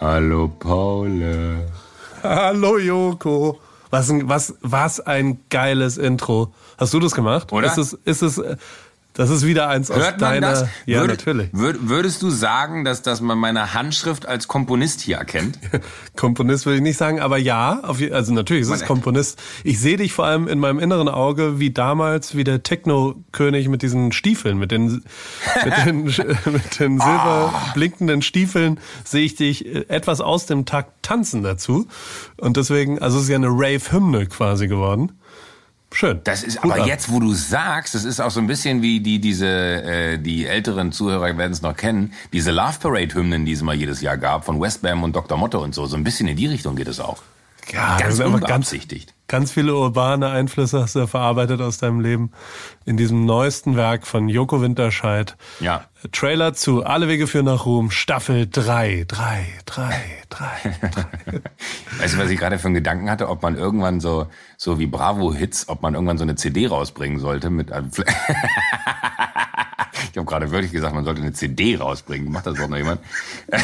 Hallo Paul. Hallo Joko. Was ein, was, was ein geiles Intro. Hast du das gemacht? Oder? Ist es, ist es, äh, das ist wieder eins aus Hört man deiner. das? Ja, Würd- natürlich. würd- würdest du sagen, dass, dass man meine Handschrift als Komponist hier erkennt? Komponist würde ich nicht sagen, aber ja, auf, also natürlich ist es Komponist. Ich sehe dich vor allem in meinem inneren Auge wie damals, wie der Techno-König mit diesen Stiefeln, mit den, mit den, mit den silber blinkenden Stiefeln sehe ich dich äh, etwas aus dem Takt tanzen dazu. Und deswegen, also es ist ja eine Rave-Hymne quasi geworden. Schön. Das ist aber ab. jetzt, wo du sagst, das ist auch so ein bisschen wie die diese äh, die älteren Zuhörer werden es noch kennen, diese Love Parade Hymnen, die es mal jedes Jahr gab von Westbam und Dr. Motto und so, so ein bisschen in die Richtung geht es auch. Ja, das Ganz ist einfach ganz, ganz viele urbane Einflüsse hast du verarbeitet aus deinem Leben in diesem neuesten Werk von Joko Winterscheid. Ja. Trailer zu Alle Wege führen nach Ruhm, Staffel 3, 3, 3, 3, 3. Weißt du, was ich gerade für einen Gedanken hatte, ob man irgendwann so so wie Bravo Hits, ob man irgendwann so eine CD rausbringen sollte mit einem Fl- Ich habe gerade wirklich gesagt, man sollte eine CD rausbringen. Macht das überhaupt noch jemand?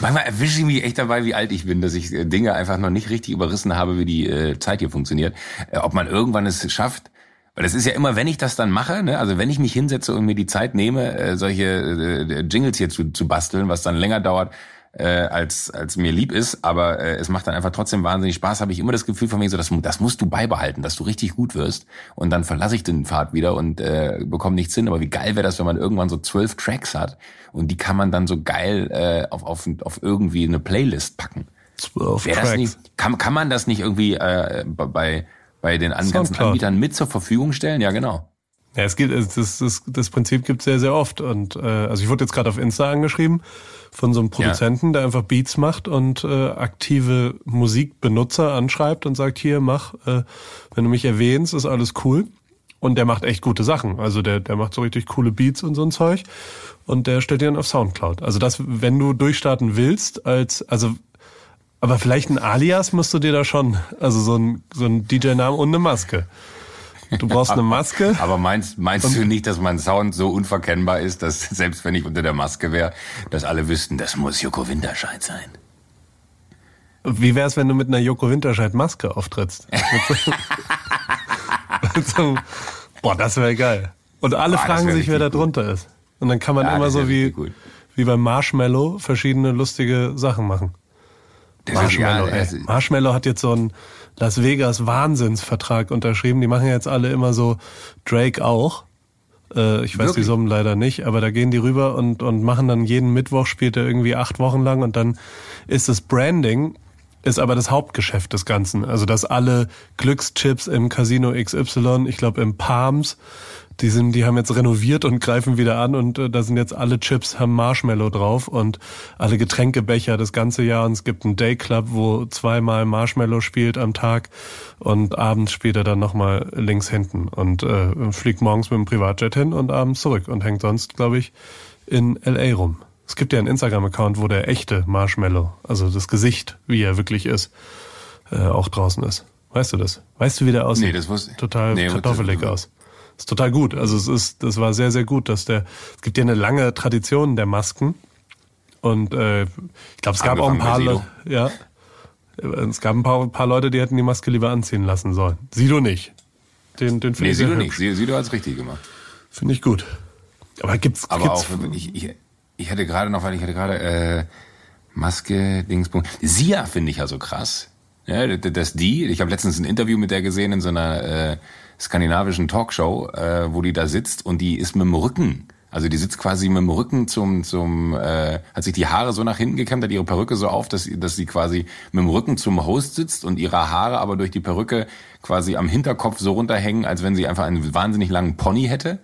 Manchmal erwische ich mich echt dabei, wie alt ich bin, dass ich äh, Dinge einfach noch nicht richtig überrissen habe, wie die äh, Zeit hier funktioniert. Äh, ob man irgendwann es schafft, weil das ist ja immer, wenn ich das dann mache, ne, also wenn ich mich hinsetze und mir die Zeit nehme, solche Jingles hier zu, zu basteln, was dann länger dauert, äh, als, als mir lieb ist, aber äh, es macht dann einfach trotzdem wahnsinnig Spaß, habe ich immer das Gefühl von mir so, das, das musst du beibehalten, dass du richtig gut wirst und dann verlasse ich den Pfad wieder und äh, bekomme nichts hin, aber wie geil wäre das, wenn man irgendwann so zwölf Tracks hat und die kann man dann so geil äh, auf, auf, auf irgendwie eine Playlist packen. 12 Wäre das Tracks. nicht, kann, kann man das nicht irgendwie äh, bei, bei den an, ganzen. Anbietern mit zur Verfügung stellen? Ja, genau. Ja, es gibt, es- das, das, das Prinzip gibt sehr, sehr oft. Und äh, also ich wurde jetzt gerade auf Insta angeschrieben von so einem Produzenten, der einfach Beats macht und äh, aktive Musikbenutzer anschreibt und sagt, hier, mach, äh, wenn du mich erwähnst, ist alles cool. Und der macht echt gute Sachen. Also der, der macht so richtig coole Beats und so ein Zeug. Und der stellt die dann auf Soundcloud. Also das, wenn du durchstarten willst, als, also aber vielleicht ein Alias musst du dir da schon, also so ein, so ein DJ-Namen und eine Maske. Du brauchst eine Maske. Aber meinst, meinst du nicht, dass mein Sound so unverkennbar ist, dass selbst wenn ich unter der Maske wäre, dass alle wüssten, das muss Joko Winterscheid sein? Wie wär's, wenn du mit einer Joko Winterscheid Maske auftrittst? So, boah, das wäre geil. Und alle Boah, fragen sich, wer da drunter ist. Und dann kann man Ja, immer so wie, gut. wie beim Marshmallow verschiedene lustige Sachen machen. Das Marshmallow, ja, ey. Marshmallow hat jetzt so einen Las Vegas Wahnsinnsvertrag unterschrieben. Die machen jetzt alle immer so, Drake auch. Äh, ich weiß die Wirklich? Summen leider nicht, aber da gehen die rüber und, und machen dann jeden Mittwoch, spielt er irgendwie acht Wochen lang und dann ist das Branding, ist aber das Hauptgeschäft des Ganzen. Also dass alle Glückschips im Casino XY, ich glaube im Palms, die sind, die haben jetzt renoviert und greifen wieder an und äh, da sind jetzt alle Chips haben Marshmallow drauf und alle Getränkebecher das ganze Jahr und es gibt einen Dayclub, wo zweimal Marshmallow spielt am Tag und abends spielt er dann nochmal links hinten und äh, fliegt morgens mit dem Privatjet hin und abends zurück und hängt sonst, glaube ich, in LA rum. Es gibt ja einen Instagram-Account, wo der echte Marshmallow, also das Gesicht, wie er wirklich ist, äh, auch draußen ist. Weißt du das? Weißt du, wie der aussieht? Nee, das wusste- Total nee, kartoffelig aus. Ist total gut. Also es ist, das war sehr, sehr gut, dass der, es gibt ja eine lange Tradition der Masken. Und äh, ich glaube, es gab auch ein paar Leute, ja. Es gab ein paar, paar Leute, die hätten die Maske lieber anziehen lassen sollen. Sido nicht. Den, den finde Nee, ich hübsch. nicht. Sieh du als richtig gemacht. Finde ich gut. Aber gibt's, Aber gibt's auch, ich, ich, ich hatte gerade noch, weil ich hatte gerade äh, Maske, Dingspunkt. Sia finde ich ja so krass. Ja, dass die, ich habe letztens ein Interview mit der gesehen in so einer äh, skandinavischen Talkshow, äh, wo die da sitzt und die ist mit dem Rücken. Also die sitzt quasi mit dem Rücken zum, zum äh, hat sich die Haare so nach hinten gekämmt, hat ihre Perücke so auf, dass, dass sie quasi mit dem Rücken zum Host sitzt und ihre Haare aber durch die Perücke quasi am Hinterkopf so runterhängen, als wenn sie einfach einen wahnsinnig langen Pony hätte.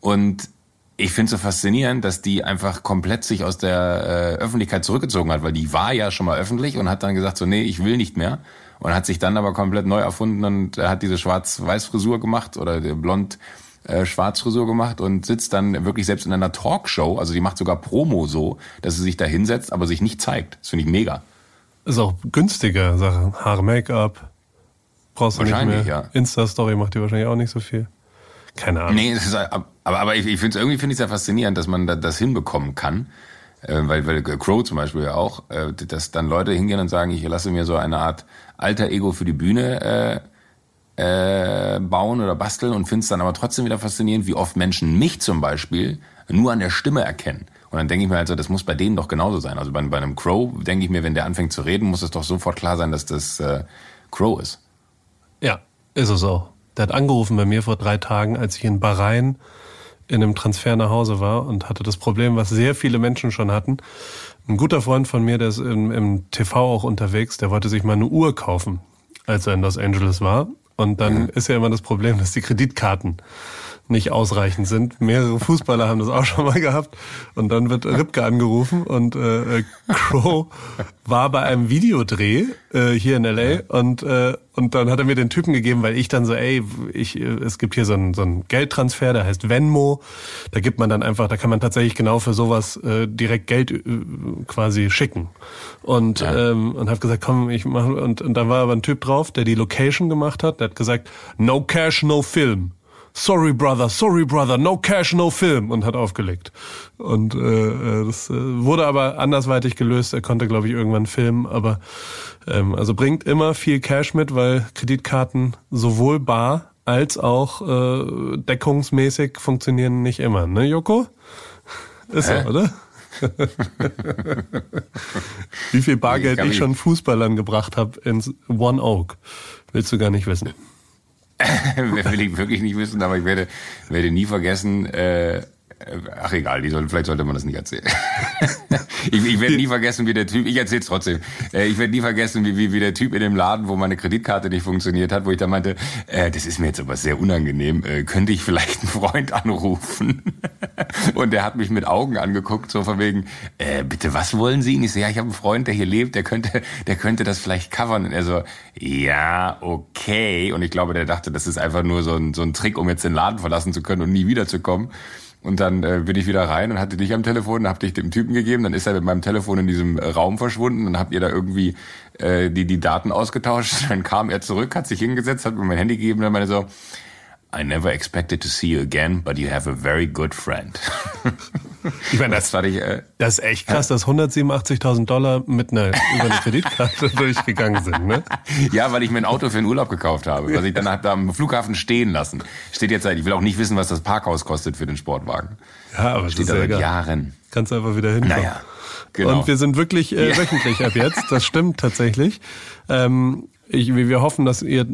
Und ich finde so faszinierend, dass die einfach komplett sich aus der äh, Öffentlichkeit zurückgezogen hat, weil die war ja schon mal öffentlich und hat dann gesagt so, nee, ich will nicht mehr. Und hat sich dann aber komplett neu erfunden und hat diese Schwarz-Weiß-Frisur gemacht oder der blond äh, Schwarzfrisur gemacht und sitzt dann wirklich selbst in einer Talkshow, also die macht sogar Promo so, dass sie sich da hinsetzt, aber sich nicht zeigt. Das finde ich mega. Ist auch günstiger Sache. Haare, Make-up. Brauchst du nicht mehr. Wahrscheinlich, ja. Insta-Story macht die wahrscheinlich auch nicht so viel. Keine Ahnung. Nee, ist, aber, aber ich, ich finde es irgendwie finde ich ja faszinierend, dass man da, das hinbekommen kann. Äh, weil, weil Crow zum Beispiel ja auch, äh, dass dann Leute hingehen und sagen, ich lasse mir so eine Art alter Ego für die Bühne äh, äh, bauen oder basteln und finde es dann aber trotzdem wieder faszinierend, wie oft Menschen mich zum Beispiel nur an der Stimme erkennen. Und dann denke ich mir also, das muss bei denen doch genauso sein. Also bei, bei einem Crow denke ich mir, wenn der anfängt zu reden, muss es doch sofort klar sein, dass das äh, Crow ist. Ja, ist es auch. Der hat angerufen bei mir vor drei Tagen, als ich in Bahrain in einem Transfer nach Hause war und hatte das Problem, was sehr viele Menschen schon hatten. Ein guter Freund von mir, der ist im, im TV auch unterwegs, der wollte sich mal eine Uhr kaufen, als er in Los Angeles war. Und dann ist ja immer das Problem, dass die Kreditkarten nicht ausreichend sind. Mehrere Fußballer haben das auch schon mal gehabt. Und dann wird Ripke angerufen und äh, äh, Crow war bei einem Videodreh äh, hier in LA und äh, und dann hat er mir den Typen gegeben, weil ich dann so, ey, ich, es gibt hier so einen, so einen Geldtransfer, der heißt Venmo. Da gibt man dann einfach, da kann man tatsächlich genau für sowas äh, direkt Geld äh, quasi schicken. Und Ja. ähm, und habe gesagt, komm, ich mache und, und da war aber ein Typ drauf, der die Location gemacht hat. Der hat gesagt, no cash, no film. Sorry, brother, sorry, brother, no cash, no film und hat aufgelegt. Und äh, äh, das äh, wurde aber andersweitig gelöst. Er konnte, glaube ich, irgendwann filmen, aber ähm, also bringt immer viel Cash mit, weil Kreditkarten sowohl bar als auch äh, deckungsmäßig funktionieren nicht immer, ne, Joko? Ist so, Hä? oder? Wie viel Bargeld Ich ich schon Fußballern gebracht habe ins One Oak, willst du gar nicht wissen. will ich wirklich nicht wissen, aber ich werde, werde nie vergessen, äh, ach egal, die soll, vielleicht sollte man das nicht erzählen. ich, ich werde nie vergessen, wie der Typ, ich erzähl's trotzdem, äh, ich werde nie vergessen, wie, wie, wie der Typ in dem Laden, wo meine Kreditkarte nicht funktioniert hat, wo ich da meinte, äh, das ist mir jetzt aber sehr unangenehm, äh, könnte ich vielleicht einen Freund anrufen? Und der hat mich mit Augen angeguckt, so von wegen, äh, bitte, was wollen Sie? Und ich so, ja, ich habe einen Freund, der hier lebt, der könnte, der könnte das vielleicht covern. Und er so, ja, okay. Und ich glaube, der dachte, das ist einfach nur so ein, so ein Trick, um jetzt den Laden verlassen zu können und nie wiederzukommen. Und dann äh, bin ich wieder rein und hatte dich am Telefon, hab dich dem Typen gegeben, dann ist er mit meinem Telefon in diesem äh, Raum verschwunden, dann habt ihr da irgendwie äh, die, die Daten ausgetauscht, dann kam er zurück, hat sich hingesetzt, hat mir mein Handy gegeben dann meinte so, I never expected to see you again, but you have a very good friend. Ich meine, Das fand ich, äh, Das ist echt krass, dass 187.000 Dollar mit einer über eine Kreditkarte durchgegangen sind, ne? ja, weil ich mir ein Auto für den Urlaub gekauft habe, was ich dann hab da am Flughafen stehen lassen. Steht jetzt seit, ich will auch nicht wissen, was das Parkhaus kostet für den Sportwagen. Ja, aber Steht das da ist ja seit egal. Jahren. Kannst einfach wieder hinkommen. Naja, genau. Und wir sind wirklich äh, wöchentlich ab jetzt. Das stimmt tatsächlich. Ähm, ich, wir hoffen, dass ihr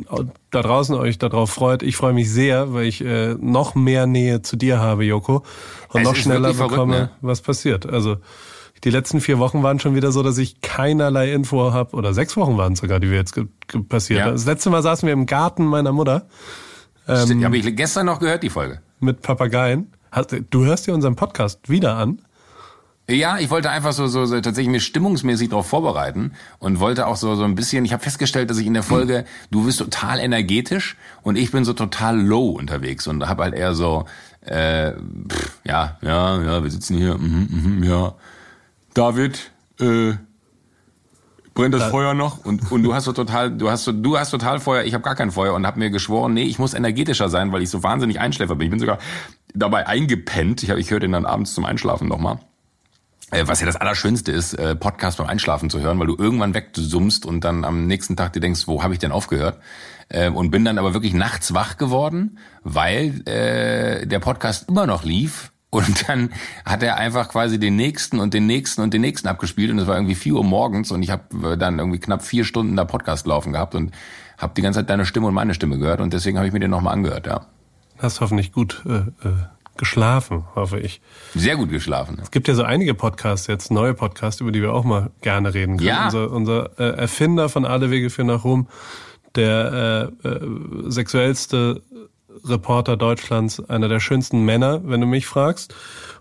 da draußen euch darauf freut. Ich freue mich sehr, weil ich äh, noch mehr Nähe zu dir habe, Joko, und Es noch schneller wirklich verrückt, bekomme, ne? was passiert. Also die letzten vier Wochen waren schon wieder so, dass ich keinerlei Info habe, oder sechs Wochen waren es sogar, die wir jetzt passiert. Ja. Das letzte Mal saßen wir im Garten meiner Mutter Stimmt, habe ich gestern noch gehört, die Folge. mit Papageien. Du hörst dir unseren Podcast wieder an? Ja, ich wollte einfach so, so, so tatsächlich mich stimmungsmäßig darauf vorbereiten und wollte auch so, so ein bisschen, ich habe festgestellt, dass ich in der Folge, du bist total energetisch und ich bin so total low unterwegs und habe halt eher so, äh, pff, ja, ja, ja, wir sitzen hier, mhm, mhm, ja, David, äh, brennt das Feuer noch? Und und du hast so total du hast so du hast total Feuer ich habe gar kein Feuer und habe mir geschworen nee ich muss energetischer sein weil ich so wahnsinnig Einschläfer bin. Ich bin sogar dabei eingepennt. Ich hab, ich höre den dann abends zum Einschlafen nochmal äh, was ja das Allerschönste ist, äh, Podcast beim Einschlafen zu hören, weil du irgendwann wegsummst und dann am nächsten Tag dir denkst, wo habe ich denn aufgehört? Äh, und bin dann aber wirklich nachts wach geworden, weil äh, der Podcast immer noch lief. Und dann hat er einfach quasi den nächsten und den nächsten und den nächsten abgespielt. Und es war irgendwie vier Uhr morgens und ich habe dann irgendwie knapp vier Stunden da Podcast laufen gehabt und habe die ganze Zeit deine Stimme und meine Stimme gehört. Und deswegen habe ich mir den nochmal angehört, ja. Hast hoffentlich gut äh, äh, geschlafen, hoffe ich. Sehr gut geschlafen. Es gibt ja so einige Podcasts jetzt, neue Podcasts, über die wir auch mal gerne reden können. Ja. Unser, unser äh, Erfinder von Alle Wege führen nach Rom, der äh, äh, sexuellste Reporter Deutschlands, einer der schönsten Männer, wenn du mich fragst.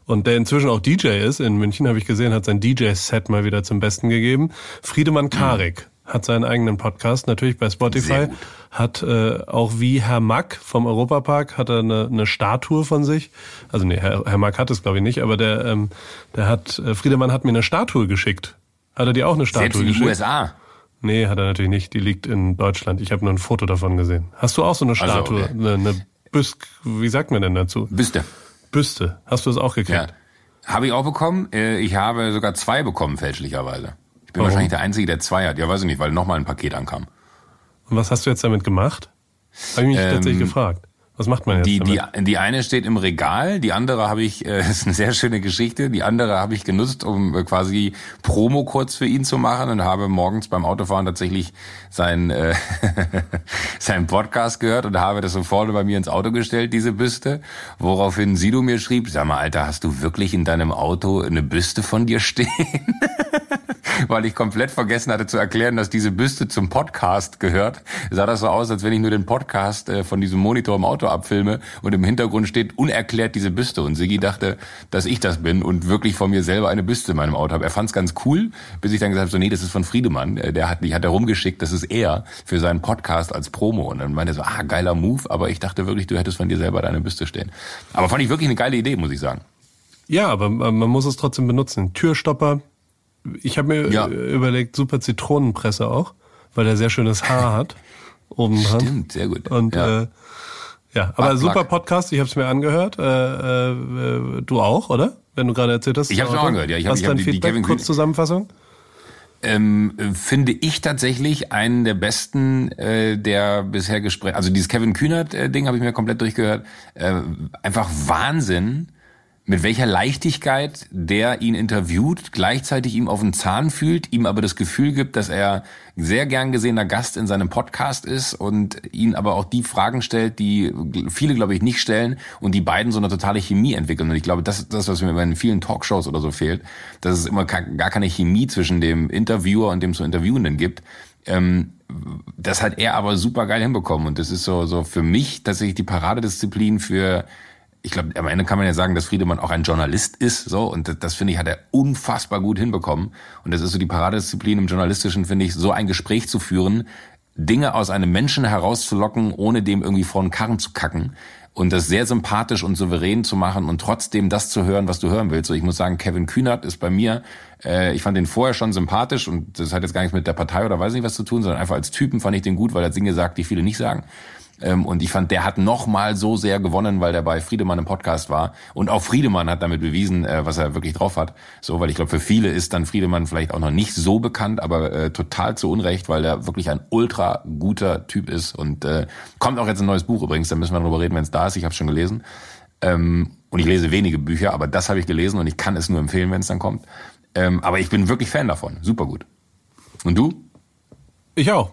Und der inzwischen auch DJ ist. In München habe ich gesehen, hat sein DJ-Set mal wieder zum Besten gegeben. Friedemann Karik hat seinen eigenen Podcast, natürlich bei Spotify. Hat äh, auch wie Herr Mack vom Europapark hat er eine, eine Statue von sich. Also nee, Herr, Herr Mack hat es glaube ich nicht, aber der, ähm, der hat, äh, Friedemann hat mir eine Statue geschickt. Hat er dir auch eine Statue Selbst in den geschickt? USA. Nee, hat er natürlich nicht. Die liegt in Deutschland. Ich habe nur ein Foto davon gesehen. Hast du auch so eine Also, Statue? okay. Eine, eine Büsk, wie sagt man denn dazu? Büste. Büste. Hast du es auch gekriegt? Ja. Habe ich auch bekommen. Äh, Ich habe sogar zwei bekommen, fälschlicherweise. Ich bin Warum? wahrscheinlich der Einzige, der zwei hat. Ja, weiß ich nicht, weil nochmal ein Paket ankam. Und was hast du jetzt damit gemacht? Habe ich mich Ähm, tatsächlich gefragt. Was macht man jetzt Die, die, damit? die eine steht im Regal, die andere habe ich, äh, ist eine sehr schöne Geschichte, die andere habe ich genutzt, um äh, quasi Promo kurz für ihn zu machen und habe morgens beim Autofahren tatsächlich sein, äh, seinen Podcast gehört und habe das so vorne bei mir ins Auto gestellt, diese Büste, woraufhin Sido mir schrieb, sag mal, Alter, hast du wirklich in deinem Auto eine Büste von dir stehen? weil ich komplett vergessen hatte zu erklären, dass diese Büste zum Podcast gehört. Sah das so aus, als wenn ich nur den Podcast äh, von diesem Monitor im Auto abfilme und im Hintergrund steht unerklärt diese Büste. Und Siggi dachte, dass ich das bin und wirklich von mir selber eine Büste in meinem Auto habe. Er fand es ganz cool, bis ich dann gesagt habe, so nee, das ist von Friedemann. Äh, Der hat, die hat rumgeschickt, das ist er für seinen Podcast als Promo. Und dann meinte er so, ah, geiler Move, aber ich dachte wirklich, du hättest von dir selber deine Büste stehen. Aber fand ich wirklich eine geile Idee, muss ich sagen. Ja, aber man man muss es trotzdem benutzen. Türstopper. Ich habe mir Ja. äh, überlegt, super Zitronenpresse auch, weil er sehr schönes Haar hat. Oben dran. Stimmt, sehr gut. Und Ja. äh, ja, aber Butt super. Podcast, ich habe es mir angehört. Äh, äh, du auch, oder? Wenn du gerade erzählt hast. Ich hab's mir auch angehört, ja. Ich hab- Was ich hab dein die- die Feedback? Kevin Kurz Zusammenfassung? ähm, äh, finde ich tatsächlich einen der besten äh, der bisher Gespräche. Also dieses Kevin Kühnert äh, Ding habe ich mir komplett durchgehört. Äh, einfach Wahnsinn, mit welcher Leichtigkeit der ihn interviewt, gleichzeitig ihm auf den Zahn fühlt, ihm aber das Gefühl gibt, dass er sehr gern gesehener Gast in seinem Podcast ist und ihn aber auch die Fragen stellt, die viele, glaube ich, nicht stellen und die beiden so eine totale Chemie entwickeln. Und ich glaube, das ist das, was mir immer in vielen Talkshows oder so fehlt, dass es immer gar keine Chemie zwischen dem Interviewer und dem zu Interviewenden gibt. Ähm, das hat er aber super geil hinbekommen und das ist so, so für mich tatsächlich die Paradedisziplin für ich glaube, am Ende kann man ja sagen, dass Friedemann auch ein Journalist ist, so, und das, das finde ich, hat er unfassbar gut hinbekommen. Und das ist so die Paradedisziplin im Journalistischen, finde ich, so ein Gespräch zu führen, Dinge aus einem Menschen herauszulocken, ohne dem irgendwie vor den Karren zu kacken. Und das sehr sympathisch und souverän zu machen und trotzdem das zu hören, was du hören willst. So, ich muss sagen, Kevin Kühnert ist bei mir, äh, ich fand den vorher schon sympathisch und das hat jetzt gar nichts mit der Partei oder weiß nicht was zu tun, sondern einfach als Typen fand ich den gut, weil er Dinge sagt, die viele nicht sagen. Ähm, und ich fand, der hat noch mal so sehr gewonnen, weil der bei Friedemann im Podcast war. Und auch Friedemann hat damit bewiesen, äh, was er wirklich drauf hat. So, weil ich glaube, für viele ist dann Friedemann vielleicht auch noch nicht so bekannt, aber äh, total zu Unrecht, weil er wirklich ein ultra guter Typ ist. Und äh, kommt auch jetzt ein neues Buch übrigens, da müssen wir drüber reden, wenn es da ist. Ich habe schon gelesen. Ähm, und ich lese wenige Bücher, aber das habe ich gelesen und ich kann es nur empfehlen, wenn es dann kommt. Ähm, aber ich bin wirklich Fan davon. Super gut. Und du? Ich auch.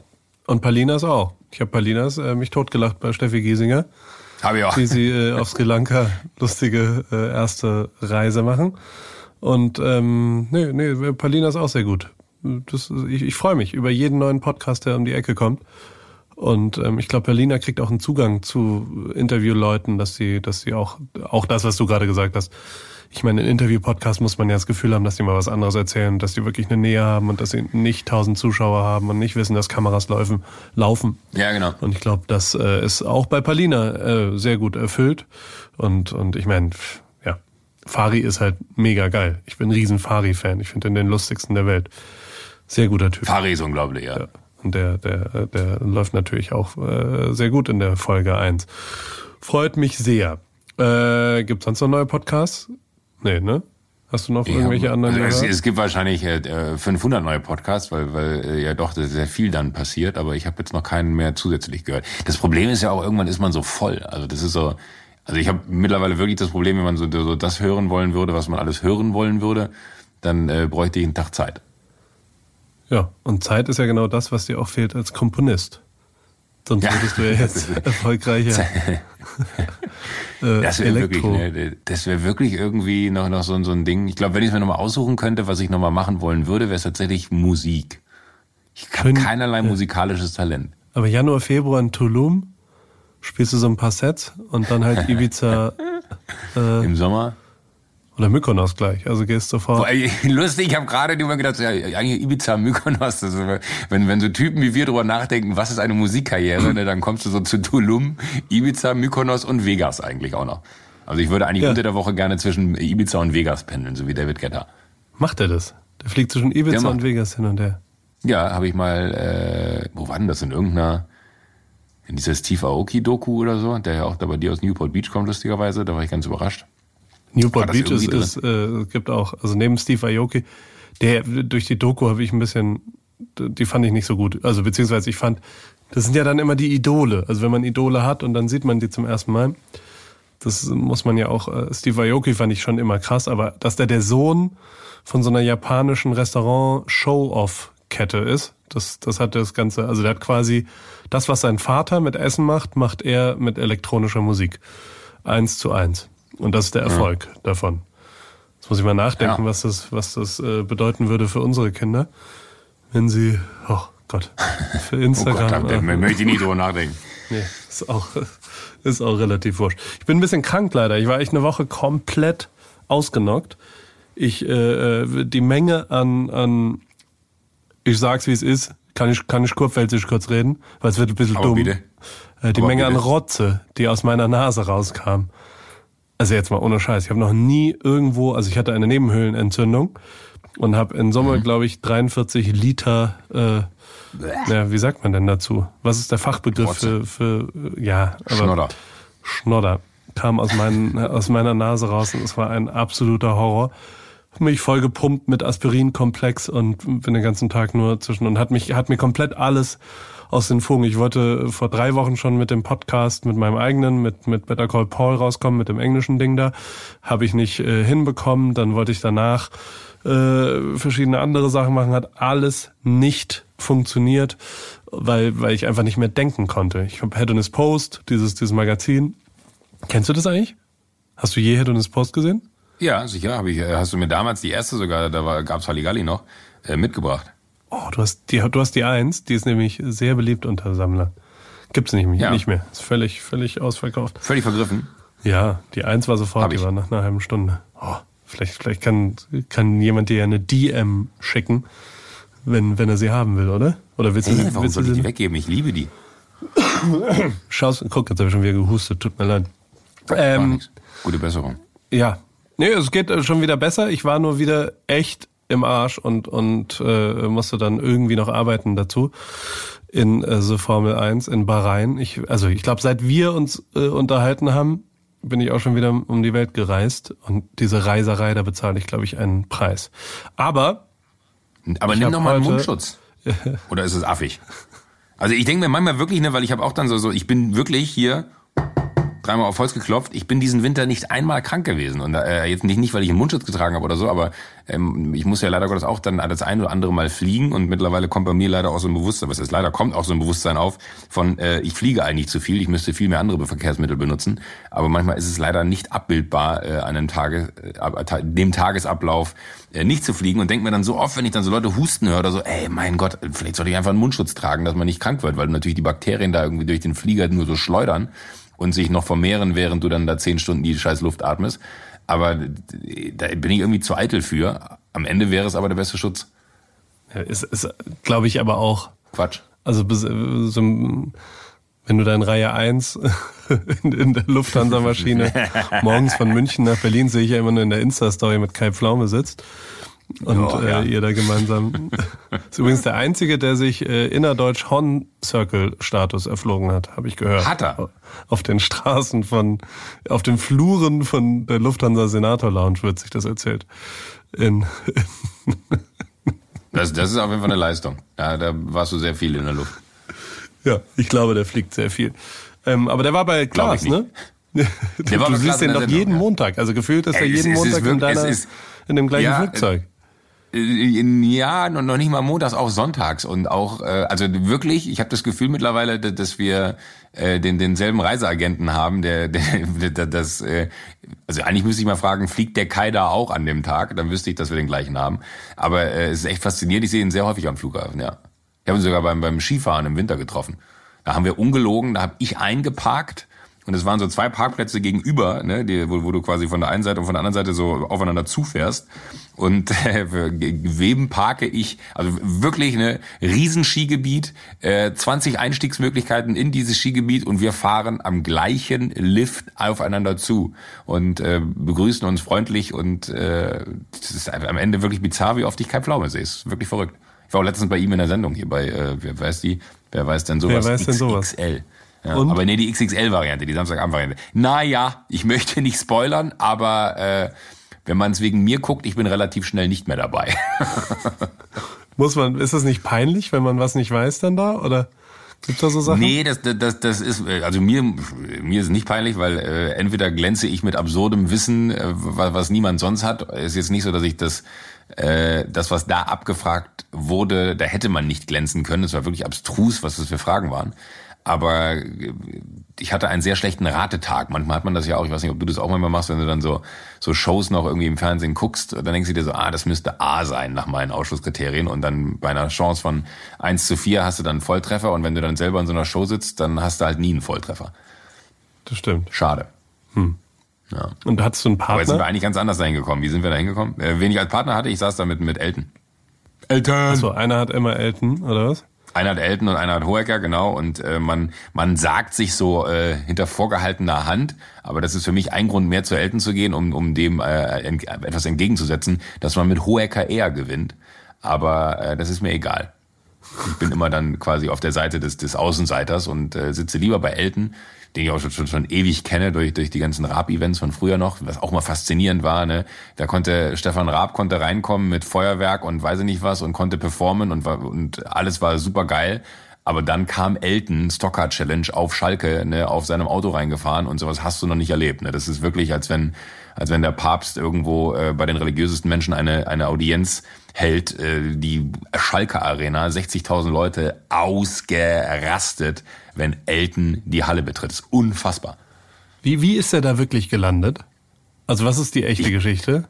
Und Palinas auch. Ich habe Palinas äh, mich totgelacht bei Steffi Giesinger, Habe ich auch. wie sie äh, auf Sri Lanka lustige äh, erste Reise machen. Und ähm, nee, nee, Palinas auch sehr gut. Das, ich ich freue mich über jeden neuen Podcast, der um die Ecke kommt. Und ähm, ich glaube, Berliner kriegt auch einen Zugang zu Interviewleuten, dass sie, dass sie auch, auch das, was du gerade gesagt hast. Ich meine, in Interview-Podcast muss man ja das Gefühl haben, dass die mal was anderes erzählen, dass die wirklich eine Nähe haben und dass sie nicht tausend Zuschauer haben und nicht wissen, dass Kameras laufen. laufen. Ja, genau. Und ich glaube, das äh, ist auch bei Palina äh, sehr gut erfüllt. Und, und ich meine, ja, Fari ist halt mega geil. Ich bin ein riesen Fari-Fan. Ich finde ihn den lustigsten der Welt. Sehr guter Typ. Fari ist unglaublich, ja. Ja. Und der, der, der läuft natürlich auch äh, sehr gut in der Folge 1. Freut mich sehr. Äh, Gibt sonst noch neue Podcasts? Nee, ne? Hast du noch irgendwelche Ja, anderen es, es gibt wahrscheinlich äh, 500 neue Podcasts, weil, weil äh, ja doch sehr viel dann passiert, aber ich habe jetzt noch keinen mehr zusätzlich gehört. Das Problem ist ja auch, irgendwann ist man so voll. Also das ist so, also ich habe mittlerweile wirklich das Problem, wenn man so, so das hören wollen würde, was man alles hören wollen würde, dann äh, bräuchte ich einen Tag Zeit. Ja, und Zeit ist ja genau das, was dir auch fehlt als Komponist. Sonst Ja. würdest du ja jetzt erfolgreicher äh, Das wäre wirklich, ne, das wäre wirklich irgendwie noch, noch so, so ein Ding. Ich glaube, wenn ich es mir nochmal aussuchen könnte, was ich nochmal machen wollen würde, wäre es tatsächlich Musik. Ich habe keinerlei musikalisches Talent. Aber Januar, Februar in Tulum spielst du so ein paar Sets und dann halt Ibiza. Äh, Im Sommer? Oder Mykonos gleich. Also gehst sofort. Boah, ey, lustig, ich habe gerade immer gedacht, ja, eigentlich Ibiza, Mykonos, das ist, wenn, wenn so Typen wie wir drüber nachdenken, was ist eine Musikkarriere, ne, dann kommst du so zu Tulum, Ibiza, Mykonos und Vegas eigentlich auch noch. Also ich würde eigentlich Ja. unter der Woche gerne zwischen Ibiza und Vegas pendeln, so wie David Guetta. Macht er das? Der fliegt zwischen Ibiza und Vegas hin und her. Ja, habe ich mal, äh, wo war denn das, in irgendeiner, in dieser Steve Aoki-Doku oder so, der ja auch da bei dir aus Newport Beach kommt, lustigerweise, da war ich ganz überrascht. Newport Beach ist, äh, es gibt auch, also neben Steve Aoki, der durch die Doku habe ich ein bisschen, die fand ich nicht so gut. Also beziehungsweise ich fand, das sind ja dann immer die Idole. Also wenn man Idole hat und dann sieht man die zum ersten Mal, das muss man ja auch, äh, Steve Aoki fand ich schon immer krass, aber dass der der Sohn von so einer japanischen Restaurant-Show-Off-Kette ist, das, das hat das Ganze, also der hat quasi das, was sein Vater mit Essen macht, macht er mit elektronischer Musik. Eins zu eins. Und das ist der Erfolg davon. Jetzt muss ich mal nachdenken, Ja. was das, was das äh, bedeuten würde für unsere Kinder, wenn sie, oh Gott, für Oh Gott, Instagram. da äh, möchte ich nicht drüber nachdenken. Nee, ist auch, ist auch relativ wurscht. Ich bin ein bisschen krank leider. Ich war echt eine Woche komplett ausgenockt. Ich, äh, äh, die Menge an, an, ich sag's wie es ist, kann ich, kann ich kurpfälzisch kurz reden, weil es wird ein bisschen Aber dumm. bitte. Äh, die Aber Menge an bitte. Rotze, die aus meiner Nase rauskam. Also jetzt mal ohne Scheiß. Ich habe noch nie irgendwo, also ich hatte eine Nebenhöhlenentzündung und habe in Sommer, Mhm. glaube ich, 43 Liter, äh, ja, wie sagt man denn dazu? Was ist der Fachbegriff für, für, äh, ja, aber Schnodder. Schnodder kam aus, meinen, aus meiner Nase raus und es war ein absoluter Horror. Mich voll gepumpt mit Aspirinkomplex und bin den ganzen Tag nur zwischen und hat mich hat mir komplett alles aus den Fugen. Ich wollte vor drei Wochen schon mit dem Podcast, mit meinem eigenen, mit mit Better Call Paul rauskommen, mit dem englischen Ding da, habe ich nicht äh, hinbekommen. Dann wollte ich danach äh, verschiedene andere Sachen machen, hat alles nicht funktioniert, weil weil ich einfach nicht mehr denken konnte. Ich habe Head on His Post, dieses dieses Magazin. Kennst du das eigentlich? Hast du je Head on His Post gesehen? Ja, sicher, habe ich. äh, Hast du mir damals die erste sogar, da war, gab's Halligalli noch, äh, mitgebracht. Oh, du hast die, du hast die Eins, die ist nämlich sehr beliebt unter Sammlern. Gibt's nicht, mehr- Ja. nicht mehr. Ist völlig, völlig ausverkauft. Völlig vergriffen. Ja, die Eins war sofort, die ich. war nach einer halben Stunde. Oh, vielleicht, vielleicht kann, kann jemand dir ja eine DM schicken, wenn, wenn er sie haben will, oder? Oder willst du, Hey, warum willst du soll ich sie die weggeben? Ich liebe die. Schaust, guck, jetzt habe ich schon wieder gehustet, tut mir leid. Ähm. Gute Besserung. Ja. Nee, es geht schon wieder besser. Ich war nur wieder echt im Arsch und, und äh, musste dann irgendwie noch arbeiten dazu in äh, so Formel 1 in Bahrain. Ich, also ich glaube, seit wir uns äh, unterhalten haben, bin ich auch schon wieder um die Welt gereist und diese Reiserei, da bezahle ich, glaube ich, einen Preis. Aber Aber nimm doch mal einen Mundschutz. Oder ist es affig? Also ich denke mir manchmal wirklich, ne, weil ich habe auch dann so, so, ich bin wirklich hier dreimal auf Holz geklopft. Ich bin diesen Winter nicht einmal krank gewesen. Und äh, jetzt nicht, nicht, weil ich einen Mundschutz getragen habe oder so, aber ähm, ich muss ja leider Gottes auch dann das ein oder andere Mal fliegen. Und mittlerweile kommt bei mir leider auch so ein Bewusstsein, was ist leider kommt auch so ein Bewusstsein auf, von äh, ich fliege eigentlich zu viel, ich müsste viel mehr andere Verkehrsmittel benutzen. Aber manchmal ist es leider nicht abbildbar, äh, an einem Tage, äh, dem Tagesablauf äh, nicht zu fliegen. Und denke mir dann so oft, wenn ich dann so Leute husten höre oder so, ey, mein Gott, vielleicht sollte ich einfach einen Mundschutz tragen, dass man nicht krank wird, weil natürlich die Bakterien da irgendwie durch den Flieger nur so schleudern und sich noch vermehren, während du dann da zehn Stunden die scheiß Luft atmest. Aber da bin ich irgendwie zu eitel für. Am Ende wäre es aber der beste Schutz. ja, ist, ist glaube ich, aber auch Quatsch. Also so, wenn du da in Reihe 1 in, in der Lufthansa-Maschine morgens von München nach Berlin sehe ich ja immer nur in der Insta-Story mit Kai Pflaume sitzt. Und Oh, ja. äh, ihr da gemeinsam. ist übrigens der Einzige, der sich äh, innerdeutsch Horn Circle Status erflogen hat, habe ich gehört. Hat er? Auf den Straßen von, auf den Fluren von der Lufthansa Senator Lounge wird sich das erzählt. In, Das, das ist auf jeden Fall eine Leistung. Ja, da warst du sehr viel in der Luft. Ja, ich glaube, der fliegt sehr viel. Ähm, aber der war bei Klaas, ne? du Der war du Klaas siehst in den doch jeden ja. Montag. Also gefühlt ist er jeden ist Montag in, wirklich- es deiner, ist- in dem gleichen Ja, Flugzeug. Ja, noch nicht mal montags, auch sonntags und auch, äh, also wirklich, ich habe das Gefühl mittlerweile, da- dass wir äh, den denselben Reiseagenten haben, der, der, der das, äh, also eigentlich müsste ich mal fragen, fliegt der Kai da auch an dem Tag? Dann wüsste ich, dass wir den gleichen haben. Aber äh, es ist echt faszinierend, ich sehe ihn sehr häufig am Flughafen, ja. Ich habe ihn sogar beim, beim Skifahren im Winter getroffen. Da haben wir ungelogen, da habe ich eingeparkt und es waren so zwei Parkplätze gegenüber, ne, die, wo, wo du quasi von der einen Seite und von der anderen Seite so aufeinander zufährst. Und äh, wem parke ich, also wirklich eine Riesenskigebiet, äh, 20 Einstiegsmöglichkeiten in dieses Skigebiet und wir fahren am gleichen Lift aufeinander zu und äh, begrüßen uns freundlich und äh, das ist am Ende wirklich bizarr, wie oft ich kein Pflaume sehe. Ist wirklich verrückt. Ich war auch letztens bei ihm in der Sendung hier bei, äh, wer weiß die, wer weiß denn sowas? Wer weiß denn sowas? XXL. Ja, aber nee, die XXL-Variante, die Samstagabend-Variante. Naja, ich möchte nicht spoilern, aber äh, wenn man es wegen mir guckt, ich bin relativ schnell nicht mehr dabei. Muss man, ist das nicht peinlich, wenn man was nicht weiß dann da? Oder gibt's da so Sachen? nee, das, das, das ist, äh, also mir, mir ist es nicht peinlich, weil äh, entweder glänze ich mit absurdem Wissen, äh, was, was niemand sonst hat. Ist jetzt nicht so, dass ich das, äh, das, was da abgefragt wurde, da hätte man nicht glänzen können. Es war wirklich abstrus, was das für Fragen waren. Aber äh, ich hatte einen sehr schlechten Ratetag. Manchmal hat man das ja auch, ich weiß nicht, ob du das auch manchmal machst, wenn du dann so, so Shows noch irgendwie im Fernsehen guckst, dann denkst du dir so, ah, das müsste A sein nach meinen Ausschlusskriterien. Und dann bei einer Chance von 1 zu 4 hast du dann einen Volltreffer und wenn du dann selber in so einer Show sitzt, dann hast du halt nie einen Volltreffer. Das stimmt. Schade. Ja. Und hattest du einen Aber jetzt sind wir Partner? eigentlich ganz anders dahin gekommen. Wie sind wir da hingekommen? Äh, wen ich als Partner hatte, ich saß da mit, mit Elton. Elton! So, einer hat immer Elton, oder was? Einer hat Elton und einer hat Hohecker, genau. Und äh, man, man sagt sich so äh, hinter vorgehaltener Hand, aber das ist für mich ein Grund mehr zu Elton zu gehen, um, um dem äh, ent, etwas entgegenzusetzen, dass man mit Hohecker eher gewinnt. Aber äh, das ist mir egal. Ich bin immer dann quasi auf der Seite des, des Außenseiters und äh, sitze lieber bei Elton, den ich auch schon, schon, schon ewig kenne durch, durch die ganzen Raab-Events von früher noch, was auch mal faszinierend war. Ne? Da konnte Stefan Raab konnte reinkommen mit Feuerwerk und weiß ich nicht was und konnte performen und, war, und alles war super geil. Aber dann kam Elton, Stocker Challenge auf Schalke, ne, auf seinem Auto reingefahren und sowas hast du noch nicht erlebt. Ne? Das ist wirklich, als wenn, als wenn der Papst irgendwo äh, bei den religiösesten Menschen eine, eine Audienz hält, äh, die Schalke Arena, 60.000 Leute ausgerastet, wenn Elton die Halle betritt. Das ist unfassbar. Wie, wie ist er da wirklich gelandet? Also was ist die echte Geschichte?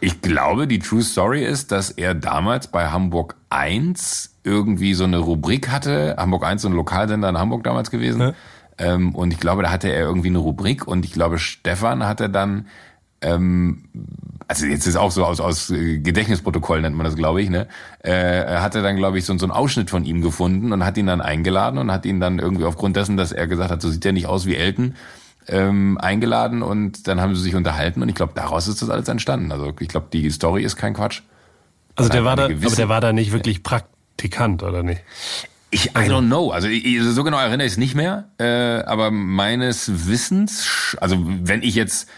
Ich glaube, die True Story ist, dass er damals bei Hamburg 1 irgendwie so eine Rubrik hatte. Hamburg 1, so ein Lokalsender in Hamburg damals gewesen. Ja. Ähm, und ich glaube, da hatte er irgendwie eine Rubrik und ich glaube, Stefan hatte dann, ähm, also jetzt ist auch so aus, aus äh, Gedächtnisprotokoll nennt man das, glaube ich, ne? Äh, er hatte dann, glaube ich, so, so einen Ausschnitt von ihm gefunden und hat ihn dann eingeladen und hat ihn dann irgendwie aufgrund dessen, dass er gesagt hat, so sieht er nicht aus wie Elton, ähm, eingeladen und dann haben sie sich unterhalten und ich glaube, daraus ist das alles entstanden. Also ich glaube, die Story ist kein Quatsch. Also der war da, gewisse- aber der war da nicht wirklich Praktikant, oder nicht? Ich, I don't know. Also ich, so genau erinnere ich es nicht mehr. Äh, aber meines Wissens, also wenn ich jetzt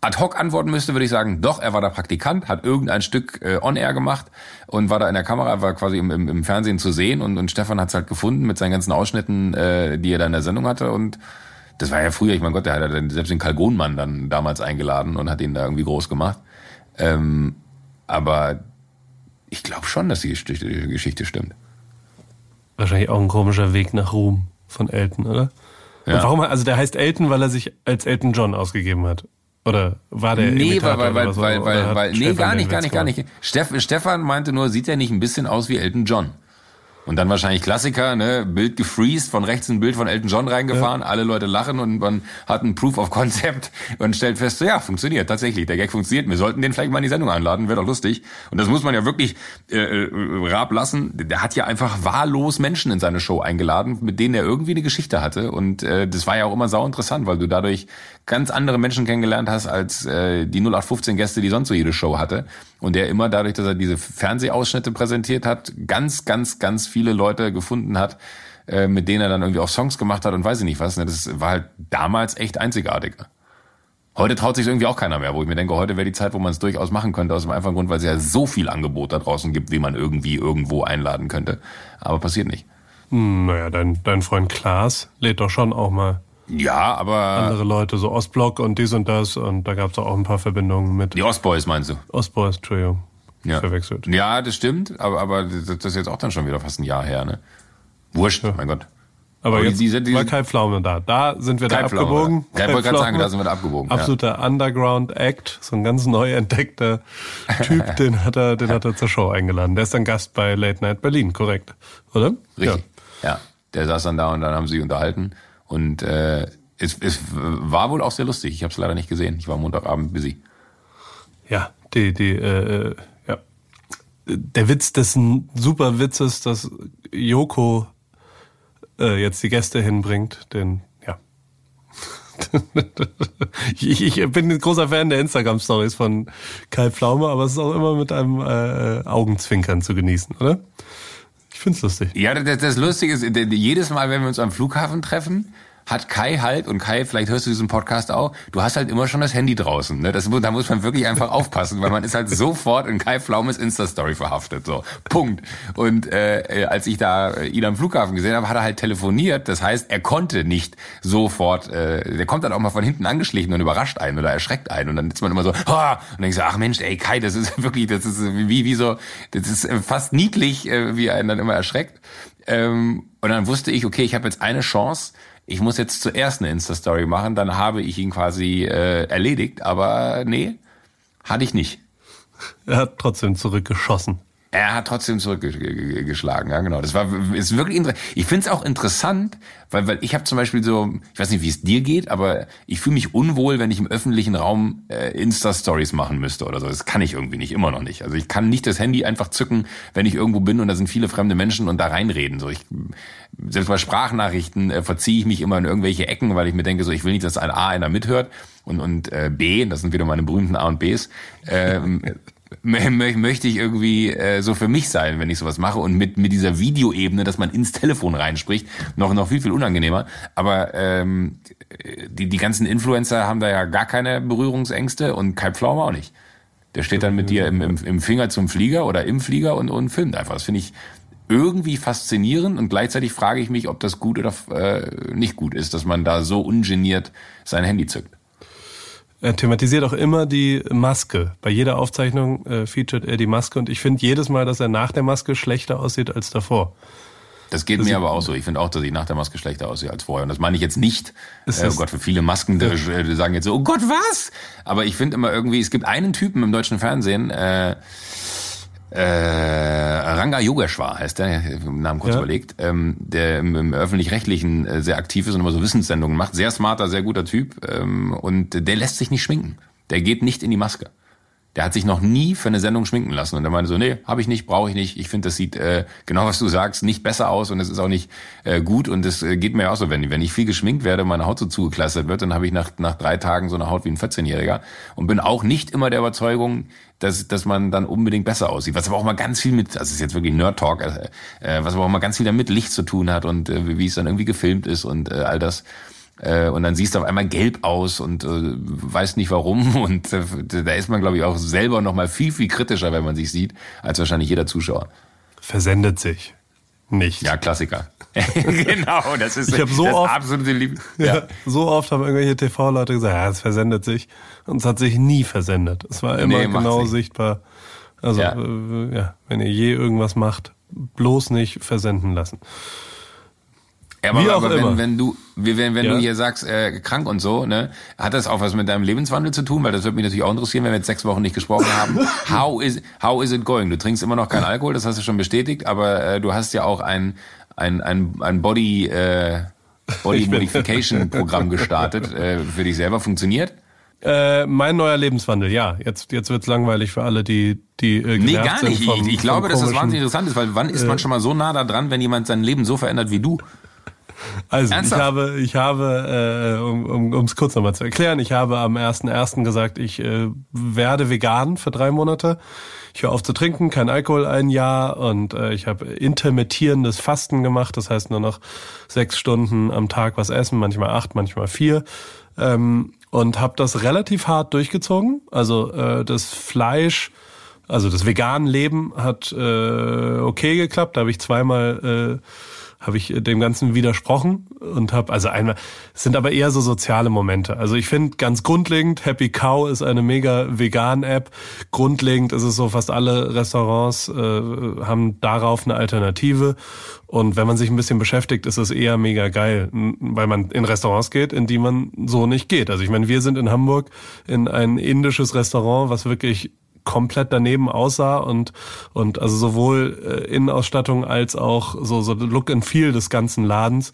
ad hoc antworten müsste, würde ich sagen, doch, er war da Praktikant, hat irgendein Stück äh, on-air gemacht und war da in der Kamera, war quasi im, im, im Fernsehen zu sehen und, und Stefan hat es halt gefunden mit seinen ganzen Ausschnitten, äh, die er da in der Sendung hatte und das war ja früher, ich mein Gott, der hat ja dann selbst den Kalgonmann dann damals eingeladen und hat ihn da irgendwie groß gemacht. Ähm, aber ich glaube schon, dass die Geschichte, die Geschichte stimmt. Wahrscheinlich auch ein komischer Weg nach Ruhm von Elton, oder? Ja. Und warum, also der heißt Elton, weil er sich als Elton John ausgegeben hat. Oder war der Nee, Imitator weil, weil, so? weil, weil, weil, nee, gar nicht, gar nicht, gar nicht. Steff, Stefan meinte nur, sieht er nicht ein bisschen aus wie Elton John? Und dann wahrscheinlich Klassiker, ne, Bild gefreezed, von rechts ein Bild von Elton John reingefahren, alle Leute lachen und man hat ein Proof of Concept und stellt fest, so, ja, funktioniert, tatsächlich, der Gag funktioniert, wir sollten den vielleicht mal in die Sendung einladen, wäre doch lustig. Und das muss man ja wirklich äh, äh, Raab lassen, der hat ja einfach wahllos Menschen in seine Show eingeladen, mit denen er irgendwie eine Geschichte hatte und äh, das war ja auch immer sau interessant, weil du dadurch ganz andere Menschen kennengelernt hast als äh, die 0815 Gäste, die sonst so jede Show hatte. Und der immer dadurch, dass er diese Fernsehausschnitte präsentiert hat, ganz, ganz, ganz viele Leute gefunden hat, äh, mit denen er dann irgendwie auch Songs gemacht hat und weiß ich nicht was. Ne? Das war halt damals echt einzigartig. Heute traut sich irgendwie auch keiner mehr, wo ich mir denke, heute wäre die Zeit, wo man es durchaus machen könnte, aus dem einfachen Grund, weil es ja so viel Angebot da draußen gibt, wie man irgendwie irgendwo einladen könnte. Aber passiert nicht. Hm, naja, dein, dein Freund Klaas lädt doch schon auch mal Ja, aber andere Leute, so Ostblock und dies und das. Und da gab es auch ein paar Verbindungen mit die Ostboys meinst du? Ostboys, Entschuldigung. Ja. Verwechselt. Ja, das stimmt, aber, aber das ist jetzt auch dann schon wieder fast ein Jahr her, ne? Wurscht, mein Gott. Aber Aber jetzt die- die- die- war Kai Pflaume da. Da sind wir da Kai Pflaume. abgebogen. Ja, ich wollte gerade sagen, da sind wir da abgebogen. Ja. Absoluter Underground-Act. So ein ganz neu entdeckter Typ, den hat er, den hat er zur Show eingeladen. Der ist dann Gast bei Late Night Berlin, korrekt? Oder? Richtig. Ja. Der saß dann da und dann haben sie sich unterhalten. Und äh, es, es war wohl auch sehr lustig. Ich habe es leider nicht gesehen. Ich war Montagabend busy. Ja, die, die, äh, ja. Der Witz des super Witzes, dass Joko äh, jetzt die Gäste hinbringt, denn ja. ich, ich bin ein großer Fan der Instagram-Stories von Kai Pflaume, aber es ist auch immer mit einem äh, Augenzwinkern zu genießen, oder? Ich find's lustig. Ja, das, das Lustige ist, jedes Mal, wenn wir uns am Flughafen treffen, hat Kai halt, und Kai, vielleicht hörst du diesen Podcast auch, du hast halt immer schon das Handy draußen. Ne? Das, da muss man wirklich einfach aufpassen, weil man ist halt sofort in Kai Pflaumes Insta-Story verhaftet. So, Punkt. Und äh, als ich da ihn am Flughafen gesehen habe, hat er halt telefoniert. Das heißt, er konnte nicht sofort, äh, der kommt dann auch mal von hinten angeschlichen und überrascht einen oder erschreckt einen. Und dann ist man immer so, oh! und denkt so, ach Mensch, ey Kai, das ist wirklich, das ist wie, wie so, das ist fast niedlich, äh, wie einen dann immer erschreckt. Ähm, und dann wusste ich, okay, ich habe jetzt eine Chance, ich muss jetzt zuerst eine Insta-Story machen, dann habe ich ihn quasi äh, erledigt. Aber nee, hatte ich nicht. Er hat trotzdem zurückgeschossen. Er hat trotzdem zurückgeschlagen, ja genau. Das war ist wirklich interessant. Ich finde es auch interessant, weil weil ich habe zum Beispiel so, ich weiß nicht, wie es dir geht, aber ich fühle mich unwohl, wenn ich im öffentlichen Raum äh, Insta Stories machen müsste oder so. Das kann ich irgendwie nicht, immer noch nicht. Also ich kann nicht das Handy einfach zücken, wenn ich irgendwo bin und da sind viele fremde Menschen und da reinreden. So ich selbst bei Sprachnachrichten äh, verziehe ich mich immer in irgendwelche Ecken, weil ich mir denke, so ich will nicht, dass ein A einer mithört und und äh, B, das sind wieder meine berühmten A und Bs. Ähm, möchte ich irgendwie äh, so für mich sein, wenn ich sowas mache und mit mit dieser Videoebene, dass man ins Telefon reinspricht, noch noch viel viel unangenehmer. Aber ähm, die die ganzen Influencer haben da ja gar keine Berührungsängste und Kai Pflaum auch nicht. Der steht dann mit dir im, im, im Finger zum Flieger oder im Flieger und, und filmt einfach. Das finde ich irgendwie faszinierend und gleichzeitig frage ich mich, ob das gut oder äh, nicht gut ist, dass man da so ungeniert sein Handy zückt. Er thematisiert auch immer die Maske. Bei jeder Aufzeichnung äh, featuret er die Maske und ich finde jedes Mal, dass er nach der Maske schlechter aussieht als davor. Das geht das mir aber auch so. Ich finde auch, dass ich nach der Maske schlechter aussehe als vorher. Und das meine ich jetzt nicht, äh, oh Gott, für viele Masken die äh, sagen jetzt so, oh Gott, was? Aber ich finde immer irgendwie, es gibt einen Typen im deutschen Fernsehen, äh, äh, Ranga Yogeshwar heißt der, Namen kurz ja. überlegt, ähm, der im, im öffentlich-rechtlichen äh, sehr aktiv ist und immer so Wissenssendungen macht. Sehr smarter, sehr guter Typ ähm, und der lässt sich nicht schminken. Der geht nicht in die Maske. Der hat sich noch nie für eine Sendung schminken lassen und der meinte so, nee, habe ich nicht, brauche ich nicht. Ich finde, das sieht äh, genau was du sagst nicht besser aus und es ist auch nicht äh, gut und es äh, geht mir auch so, wenn wenn ich viel geschminkt werde, meine Haut so zugeklastert wird, dann habe ich nach nach drei Tagen so eine Haut wie ein 14-Jähriger und bin auch nicht immer der Überzeugung, dass dass man dann unbedingt besser aussieht. Was aber auch mal ganz viel mit, also ist jetzt wirklich Nerd Talk, äh, äh, was aber auch mal ganz viel damit Licht zu tun hat und äh, wie es dann irgendwie gefilmt ist und äh, all das. Äh, und dann siehst du auf einmal gelb aus und äh, weißt nicht warum. Und äh, da ist man, glaube ich, auch selber noch mal viel, viel kritischer, wenn man sich sieht, als wahrscheinlich jeder Zuschauer. Versendet sich. Nicht. Ja, Klassiker. genau, das ist ich so das oft, absolute Lieb. Ja. ja. so oft haben irgendwelche TV-Leute gesagt, ja, es versendet sich. Und es hat sich nie versendet. Es war immer nee, genau sichtbar. Also, ja. Äh, ja, wenn ihr je irgendwas macht, bloß nicht versenden lassen. Ja, aber, Wie auch aber immer. wenn, wenn du, wenn, wenn ja. du hier sagst, äh, krank und so, ne, hat das auch was mit deinem Lebenswandel zu tun? Weil das würde mich natürlich auch interessieren, wenn wir jetzt sechs Wochen nicht gesprochen haben. How is, how is it going? Du trinkst immer noch keinen Alkohol, das hast du schon bestätigt, aber äh, du hast ja auch ein, ein, ein, ein Body, äh, Body Modification Programm gestartet, äh, für dich selber. Funktioniert? Äh, mein neuer Lebenswandel, ja. Jetzt, jetzt wird's langweilig für alle, die, die äh, Nee, gar nicht. Vom, ich, ich glaube, dass das wahnsinnig interessant ist, weil wann ist man äh, schon mal so nah da dran, wenn jemand sein Leben so verändert wie du? Also Ernsthaft? ich habe, ich habe, äh, um es um, kurz nochmal zu erklären, ich habe am 1.1. gesagt, ich äh, werde vegan für drei Monate. Ich höre auf zu trinken, kein Alkohol ein Jahr und äh, ich habe intermittierendes Fasten gemacht, das heißt nur noch sechs Stunden am Tag was essen, manchmal acht, manchmal vier. Ähm, und habe das relativ hart durchgezogen. Also äh, das Fleisch, also das vegane Leben hat äh, okay geklappt. Da habe ich zweimal äh, habe ich dem Ganzen widersprochen und habe also einmal es sind aber eher so soziale Momente. Also ich finde ganz grundlegend Happy Cow ist eine mega vegan App. Grundlegend ist es so fast alle Restaurants äh, haben darauf eine Alternative und wenn man sich ein bisschen beschäftigt, ist es eher mega geil, weil man in Restaurants geht, in die man so nicht geht. Also ich meine, wir sind in Hamburg in ein indisches Restaurant, was wirklich komplett daneben aussah und und also sowohl äh, Innenausstattung als auch so so Look and Feel des ganzen Ladens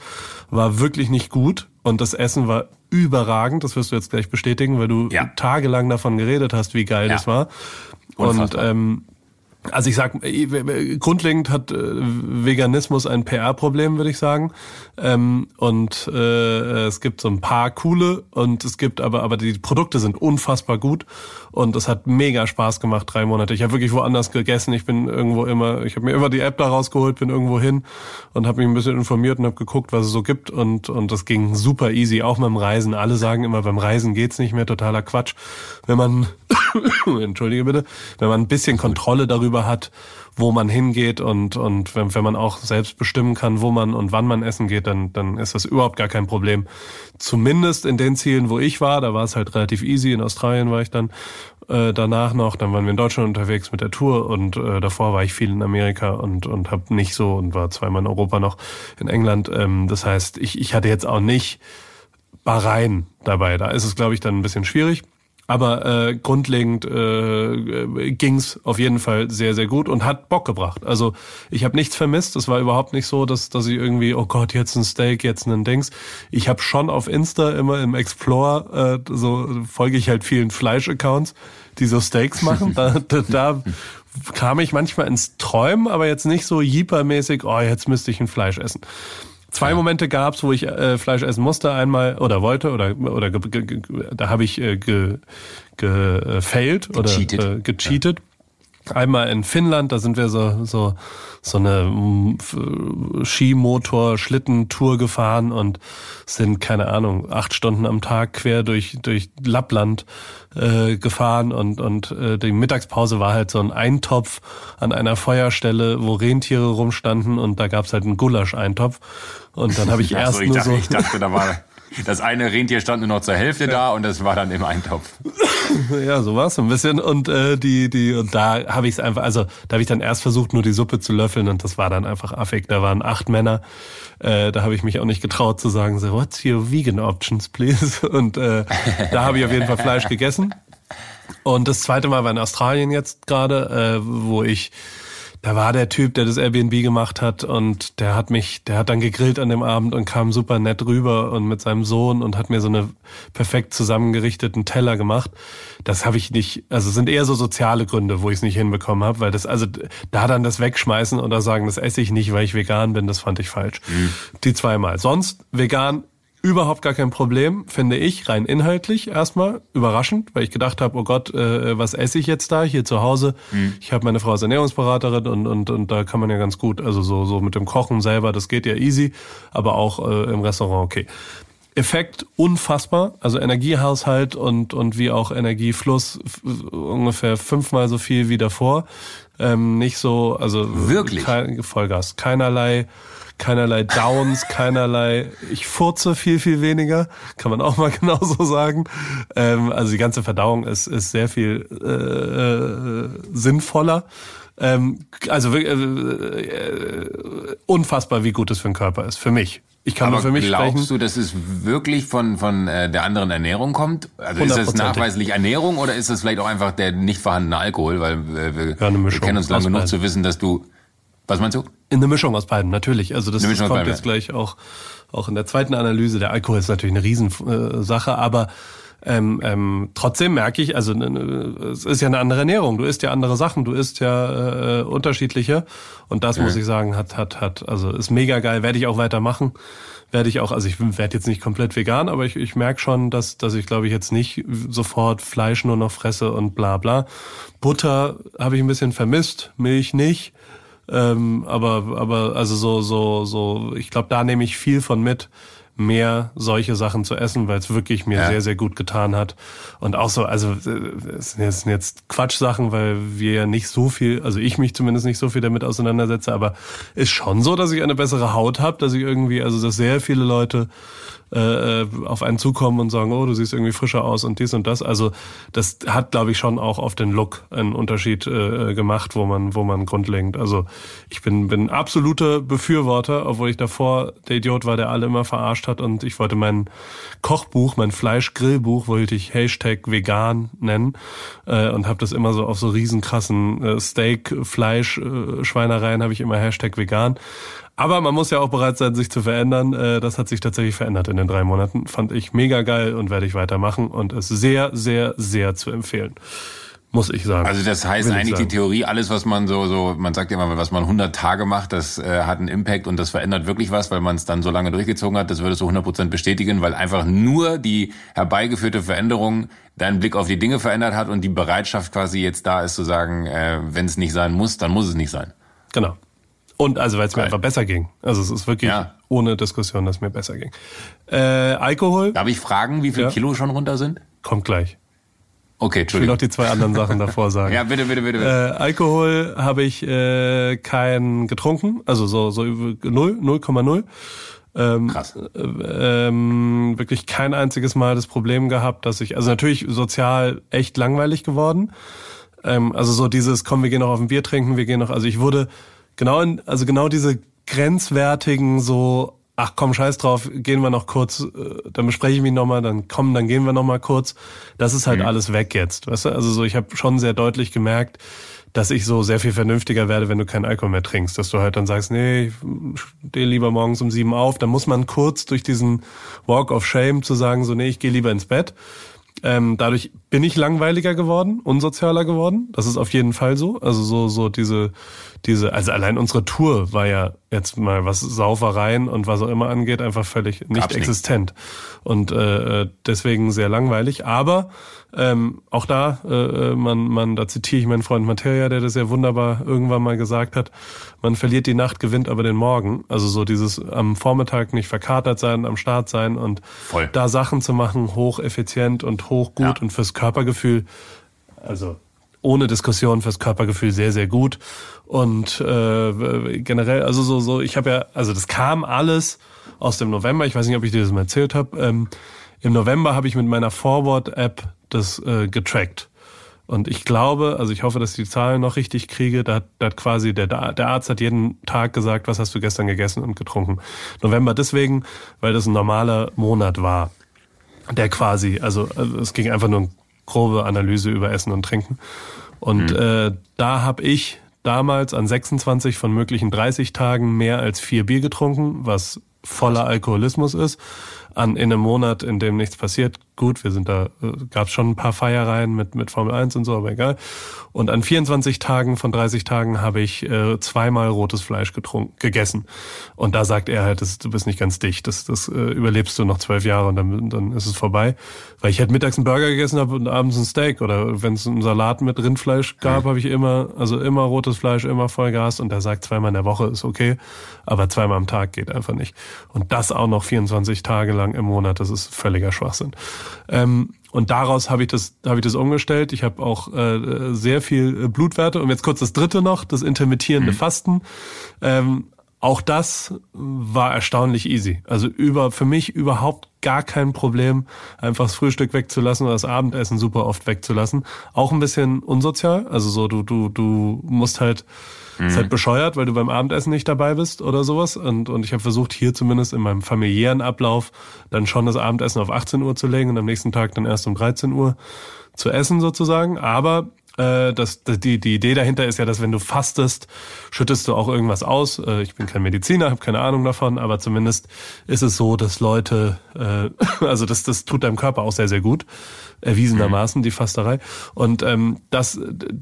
war wirklich nicht gut und das Essen war überragend. Das wirst du jetzt gleich bestätigen, weil du Ja. tagelang davon geredet hast, wie geil Ja. das war. Und Unfassbar. ähm, also ich sag, äh, grundlegend hat äh, Veganismus ein PR-Problem, würde ich sagen. Ähm, und äh, es gibt so ein paar coole und es gibt aber, aber die Produkte sind unfassbar gut und es hat mega Spaß gemacht, drei Monate. Ich habe wirklich woanders gegessen. Ich bin irgendwo immer, ich habe mir immer die App da rausgeholt, bin irgendwo hin und habe mich ein bisschen informiert und habe geguckt, was es so gibt und und das ging super easy, auch beim Reisen. Alle sagen immer, beim Reisen geht's nicht mehr, totaler Quatsch. Wenn man entschuldige bitte, wenn man ein bisschen Kontrolle darüber hat, wo man hingeht und, und wenn, wenn man auch selbst bestimmen kann, wo man und wann man essen geht, dann, dann ist das überhaupt gar kein Problem. Zumindest in den Zielen, wo ich war, da war es halt relativ easy. In Australien war ich dann äh, danach noch, dann waren wir in Deutschland unterwegs mit der Tour und äh, davor war ich viel in Amerika und, und habe nicht so und war zweimal in Europa noch in England. Ähm, das heißt, ich, ich hatte jetzt auch nicht Bahrain dabei. Da ist es, glaube ich, dann ein bisschen schwierig. Aber äh, grundlegend äh, ging's auf jeden Fall sehr, sehr gut und hat Bock gebracht. Also ich habe nichts vermisst. Es war überhaupt nicht so, dass, dass ich irgendwie, oh Gott, jetzt ein Steak, jetzt ein Dings. Ich habe schon auf Insta immer im Explore, äh, so folge ich halt vielen Fleisch-Accounts, die so Steaks machen. da, da, da kam ich manchmal ins Träumen, aber jetzt nicht so jeepermäßig, oh, jetzt müsste ich ein Fleisch essen. Zwei Momente gab's, wo ich äh, Fleisch essen musste, einmal oder wollte oder oder ge, ge, da habe ich äh, ge, ge, äh, failed oder Gecheatet. äh, gecheatet. Einmal in Finnland, da sind wir so so so eine mm, F- Skimotor Schlittentour gefahren und sind keine Ahnung acht Stunden am Tag quer durch durch Lappland äh, gefahren und und äh, die Mittagspause war halt so ein Eintopf an einer Feuerstelle, wo Rentiere rumstanden und da gab's halt einen Gulasch-Eintopf. Und dann habe ich erst so, ich, nur dachte, so ich dachte, da war das eine Rentier stand nur noch zur Hälfte da und das war dann im Eintopf. Ja, so war's so ein bisschen. Und äh, die, die, und da habe ich es einfach, also da habe ich dann erst versucht, nur die Suppe zu löffeln und das war dann einfach affig. Da waren acht Männer. Äh, da habe ich mich auch nicht getraut zu sagen, so, what's your vegan options, please? Und äh, da habe ich auf jeden Fall Fleisch gegessen. Und das zweite Mal war in Australien jetzt gerade, äh, wo ich da war der Typ, der das Airbnb gemacht hat und der hat mich, der hat dann gegrillt an dem Abend und kam super nett rüber und mit seinem Sohn und hat mir so eine perfekt zusammengerichteten Teller gemacht. Das habe ich nicht, also sind eher so soziale Gründe, wo ich es nicht hinbekommen habe, weil das, also da dann das wegschmeißen oder sagen, das esse ich nicht, weil ich vegan bin, das fand ich falsch. Die zweimal. Sonst vegan Überhaupt gar kein Problem, finde ich, rein inhaltlich erstmal. Überraschend, weil ich gedacht habe, oh Gott, äh, was esse ich jetzt da hier zu Hause? Ich habe meine Frau als Ernährungsberaterin und, und, und da kann man ja ganz gut, also so, so mit dem Kochen selber, das geht ja easy, aber auch äh, im Restaurant okay. Effekt unfassbar, also Energiehaushalt und, und wie auch Energiefluss ungefähr fünfmal so viel wie davor. Ähm, nicht so, also Wirklich? Kein, Vollgas, keinerlei keinerlei Downs, keinerlei, ich furze viel, viel weniger, kann man auch mal genauso sagen. Ähm, also die ganze Verdauung ist, ist sehr viel äh, äh, sinnvoller. Ähm, also äh, äh, unfassbar, wie gut es für den Körper ist, für mich. Ich kann Aber nur für mich glaubst sprechen. du, dass es wirklich von, von äh, der anderen Ernährung kommt? Also ist das 100%. nachweislich Ernährung oder ist das vielleicht auch einfach der nicht vorhandene Alkohol? Weil äh, wir, Ja, wir kennen uns lang aus genug zu wissen, dass du... Was meinst du? In eine Mischung aus beiden, natürlich. Also das, das kommt beiden, jetzt gleich auch, auch in der zweiten Analyse. Der Alkohol ist natürlich eine Riesensache, äh, aber ähm, ähm, trotzdem merke ich, also äh, es ist ja eine andere Ernährung. Du isst ja andere Sachen, du isst ja äh, unterschiedliche. Und das muss ich sagen, hat, hat, hat, also ist mega geil, werde ich auch weitermachen. Werde ich auch, also ich werde jetzt nicht komplett vegan, aber ich, ich merke schon, dass, dass ich glaube ich jetzt nicht sofort Fleisch nur noch fresse und bla bla. Butter habe ich ein bisschen vermisst, Milch nicht. Ähm, aber, aber also so, so, so, ich glaube, da nehme ich viel von mit, mehr solche Sachen zu essen, weil es wirklich mir Ja. sehr, sehr gut getan hat. Und auch so, also äh, es sind jetzt, jetzt Quatschsachen, weil wir ja nicht so viel, also ich mich zumindest nicht so viel damit auseinandersetze, aber ist schon so, dass ich eine bessere Haut habe, dass ich irgendwie, also dass sehr viele Leute äh, auf einen zukommen und sagen, oh, du siehst irgendwie frischer aus und dies und das. Also das hat, glaube ich, schon auch auf den Look einen Unterschied äh, gemacht, wo man, wo man grundlegend. Also ich bin bin absoluter Befürworter, obwohl ich davor der Idiot war, der alle immer verarscht hat und ich wollte mein Kochbuch, mein Fleischgrillbuch, wollte ich Hashtag vegan nennen äh, und habe das immer so auf so riesenkrassen äh, Steak, Fleisch, äh, Schweinereien habe ich immer Hashtag vegan. Aber man muss ja auch bereit sein, sich zu verändern. Äh, das hat sich tatsächlich verändert in den drei Monaten. Fand ich mega geil und werde ich weitermachen und ist sehr, sehr, sehr zu empfehlen muss ich sagen. Also das heißt eigentlich die Theorie, alles was man so, so, man sagt ja immer, was man 100 Tage macht, das äh, hat einen Impact und das verändert wirklich was, weil man es dann so lange durchgezogen hat. Das würde so 100% bestätigen, weil einfach nur die herbeigeführte Veränderung deinen Blick auf die Dinge verändert hat und die Bereitschaft quasi jetzt da ist zu sagen, äh, wenn es nicht sein muss, dann muss es nicht sein. Genau. Und also weil es mir einfach besser ging. Also es ist wirklich ja. ohne Diskussion, dass es mir besser ging. Äh, Alkohol. Darf ich fragen, wie viel ja. Kilo schon runter sind? Kommt gleich. Okay, Entschuldigung. Ich will noch die zwei anderen Sachen davor sagen. ja, bitte, bitte, bitte. bitte. Äh, Alkohol habe ich äh, kein getrunken, also so so 0, 0,0. Ähm, Krass. Äh, ähm, wirklich kein einziges Mal das Problem gehabt, dass ich, also natürlich sozial echt langweilig geworden. Ähm, also so dieses, komm, wir gehen noch auf ein Bier trinken, wir gehen noch, also ich wurde genau in, also genau diese grenzwertigen so ach komm, scheiß drauf, gehen wir noch kurz, äh, dann bespreche ich mich nochmal, dann komm, dann gehen wir nochmal kurz. Das ist halt mhm. alles weg jetzt. Weißt du? Also so, ich habe schon sehr deutlich gemerkt, dass ich so sehr viel vernünftiger werde, wenn du keinen Alkohol mehr trinkst. Dass du halt dann sagst, nee, ich stehe lieber morgens um sieben auf. Dann muss man kurz durch diesen Walk of Shame zu sagen, so, nee, ich gehe lieber ins Bett. Ähm, dadurch bin ich langweiliger geworden, unsozialer geworden. Das ist auf jeden Fall so. Also so, so diese, diese, also allein unsere Tour war ja jetzt mal was Saufereien und was auch immer angeht, einfach völlig nicht Gab's existent. Und äh, deswegen sehr langweilig. Aber ähm, auch da, äh, man, man, da zitiere ich meinen Freund Materia, der das ja wunderbar irgendwann mal gesagt hat, man verliert die Nacht, gewinnt aber den Morgen. Also so dieses am Vormittag nicht verkatert sein, am Start sein und Voll. da Sachen zu machen, hocheffizient und hochgut ja. und fürs Körpergefühl. Also ohne Diskussion fürs Körpergefühl sehr, sehr gut. Und äh, generell, also so, so, ich habe ja, also das kam alles aus dem November. Ich weiß nicht, ob ich dir das mal erzählt habe. Ähm, Im November habe ich mit meiner Forward-App das äh, getrackt. Und ich glaube, also ich hoffe, dass ich die Zahlen noch richtig kriege. Da da hat quasi der, der Arzt hat jeden Tag gesagt, was hast du gestern gegessen und getrunken. November deswegen, weil das ein normaler Monat war. Der quasi, also, also es ging einfach nur grobe Analyse über Essen und Trinken. Und mhm. äh, da habe ich damals an 26 von möglichen 30 Tagen mehr als vier Bier getrunken, was voller Alkoholismus ist an in einem Monat, in dem nichts passiert. Gut, wir sind da, äh, gab es schon ein paar Feiereien mit, mit Formel 1 und so, aber egal. Und an 24 Tagen von 30 Tagen habe ich äh, zweimal rotes Fleisch getrunken, gegessen. Und da sagt er halt, das, du bist nicht ganz dicht, das, das äh, überlebst du noch zwölf Jahre und dann, dann ist es vorbei. Weil ich halt mittags einen Burger gegessen habe und abends ein Steak oder wenn es einen Salat mit Rindfleisch gab, mhm. habe ich immer, also immer rotes Fleisch, immer Vollgas und er sagt, zweimal in der Woche ist okay, aber zweimal am Tag geht einfach nicht. Und das auch noch 24 Tage lang im Monat, das ist völliger Schwachsinn. Ähm, und daraus habe ich das, habe ich das umgestellt. Ich habe auch äh, sehr viel äh, Blutwerte. Und jetzt kurz das dritte noch, das intermittierende mhm. Fasten. Ähm, auch das war erstaunlich easy. Also über für mich überhaupt gar kein Problem, einfach das Frühstück wegzulassen oder das Abendessen super oft wegzulassen. Auch ein bisschen unsozial. Also so du du du musst halt Mhm. Ist halt bescheuert, weil du beim Abendessen nicht dabei bist oder sowas. Und, und ich habe versucht, hier zumindest in meinem familiären Ablauf dann schon das Abendessen auf 18 Uhr zu legen und am nächsten Tag dann erst um 13 Uhr zu essen sozusagen. Aber äh, das, die, die Idee dahinter ist ja, dass wenn du fastest, schüttest du auch irgendwas aus. Äh, ich bin kein Mediziner, habe keine Ahnung davon, aber zumindest ist es so, dass Leute, äh, also das, das tut deinem Körper auch sehr, sehr gut, erwiesenermaßen, die Fasterei. Und ähm, das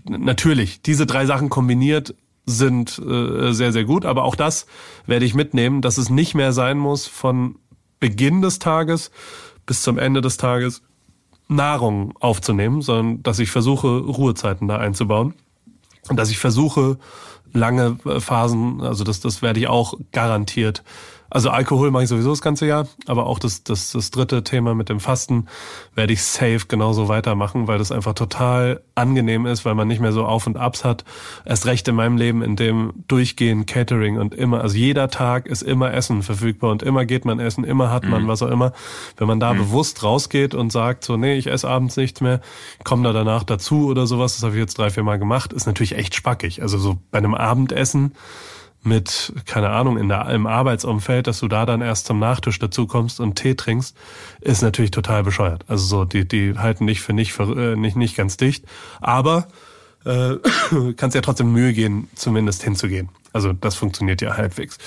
natürlich, diese drei Sachen kombiniert sind äh, sehr, sehr gut. Aber auch das werde ich mitnehmen, dass es nicht mehr sein muss von Beginn des Tages bis zum Ende des Tages Nahrung aufzunehmen, sondern dass ich versuche, Ruhezeiten da einzubauen. Und dass ich versuche, lange Phasen, also das, das werde ich auch garantiert also Alkohol mache ich sowieso das ganze Jahr, aber auch das, das, das dritte Thema mit dem Fasten werde ich safe genauso weitermachen, weil das einfach total angenehm ist, weil man nicht mehr so Auf und Abs hat. Erst recht in meinem Leben, in dem durchgehend Catering und immer, also jeder Tag ist immer Essen verfügbar und immer geht man essen, immer hat man mhm. was auch immer. Wenn man da mhm. bewusst rausgeht und sagt so, nee, ich esse abends nichts mehr, komme da danach dazu oder sowas, das habe ich jetzt drei, vier Mal gemacht, ist natürlich echt spackig. Also so bei einem Abendessen mit, keine Ahnung, in der, im Arbeitsumfeld, dass du da dann erst zum Nachtisch dazu kommst und Tee trinkst, ist natürlich total bescheuert. Also so, die, die halten dich für nicht, für, äh, nicht, nicht ganz dicht. Aber äh, kannst ja trotzdem Mühe gehen, zumindest hinzugehen. Also das funktioniert ja halbwegs.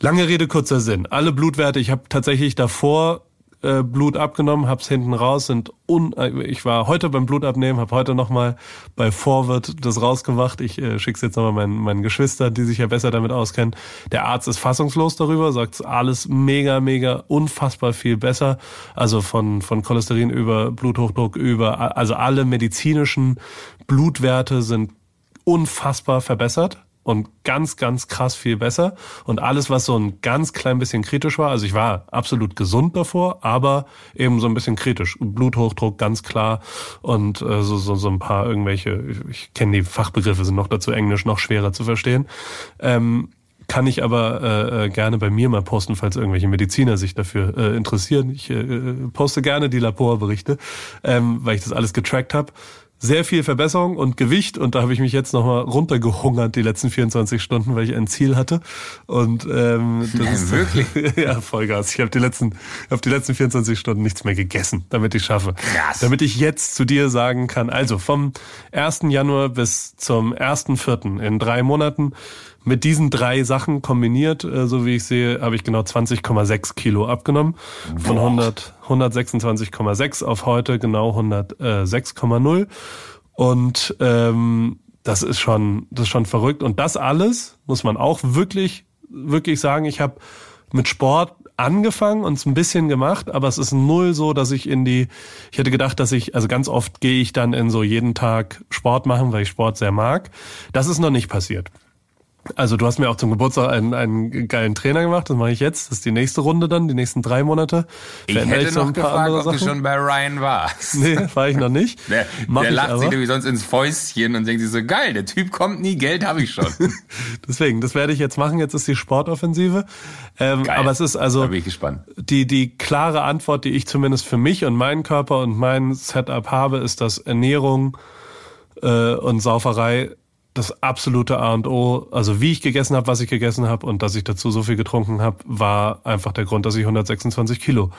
Lange Rede, kurzer Sinn. Alle Blutwerte, ich habe tatsächlich davor äh, Blut abgenommen, hab's hinten raus, sind un äh, ich war heute beim Blutabnehmen, habe heute nochmal bei Forward das rausgemacht. Ich äh, schick's jetzt nochmal meinen, meinen Geschwistern, die sich ja besser damit auskennen. Der Arzt ist fassungslos darüber, sagt alles mega, mega, unfassbar viel besser. Also von, von Cholesterin über Bluthochdruck über, also alle medizinischen Blutwerte sind unfassbar verbessert und ganz, ganz krass viel besser. Und alles, was so ein ganz klein bisschen kritisch war, also ich war absolut gesund davor, aber eben so ein bisschen kritisch. Bluthochdruck ganz klar und äh, so, so, so ein paar irgendwelche, ich, ich kenne die Fachbegriffe, sind noch dazu Englisch noch schwerer zu verstehen. Ähm, kann ich aber äh, äh gerne bei mir mal posten, falls irgendwelche Mediziner sich dafür äh, interessieren. Ich äh, poste gerne die Laborberichte, ähm, weil ich das alles getrackt habe sehr viel Verbesserung und Gewicht und da habe ich mich jetzt nochmal runtergehungert die letzten 24 Stunden, weil ich ein Ziel hatte und ähm, das Nein, ist wirklich? ja Vollgas. Ich habe die letzten auf die letzten 24 Stunden nichts mehr gegessen, damit ich schaffe, Krass. damit ich jetzt zu dir sagen kann. Also vom 1. Januar bis zum 1.4. in drei Monaten mit diesen drei Sachen kombiniert, äh, so wie ich sehe, habe ich genau 20,6 Kilo abgenommen. Von 100, 126,6 auf heute genau 106,0. Und ähm, das ist schon, das ist schon verrückt. Und das alles muss man auch wirklich, wirklich sagen. Ich habe mit Sport angefangen und es ein bisschen gemacht, aber es ist null so, dass ich in die, ich hätte gedacht, dass ich, also ganz oft gehe ich dann in so jeden Tag Sport machen, weil ich Sport sehr mag. Das ist noch nicht passiert. Also du hast mir auch zum Geburtstag einen, einen geilen Trainer gemacht, das mache ich jetzt. Das ist die nächste Runde dann, die nächsten drei Monate. Ich Verändere hätte ein noch paar gefragt, ob du Sachen. schon bei Ryan warst. Nee, war ich noch nicht. Der, Mach der ich lacht aber. sich wie sonst ins Fäustchen und denkt sich so, geil, der Typ kommt nie, Geld habe ich schon. Deswegen, das werde ich jetzt machen. Jetzt ist die Sportoffensive. Ähm, Geil. aber es ist also Da bin ich gespannt. die, die klare Antwort, die ich zumindest für mich und meinen Körper und mein Setup habe, ist, dass Ernährung äh, und Sauferei das absolute A und O, also wie ich gegessen habe, was ich gegessen habe und dass ich dazu so viel getrunken habe, war einfach der Grund, dass ich 126 Kilo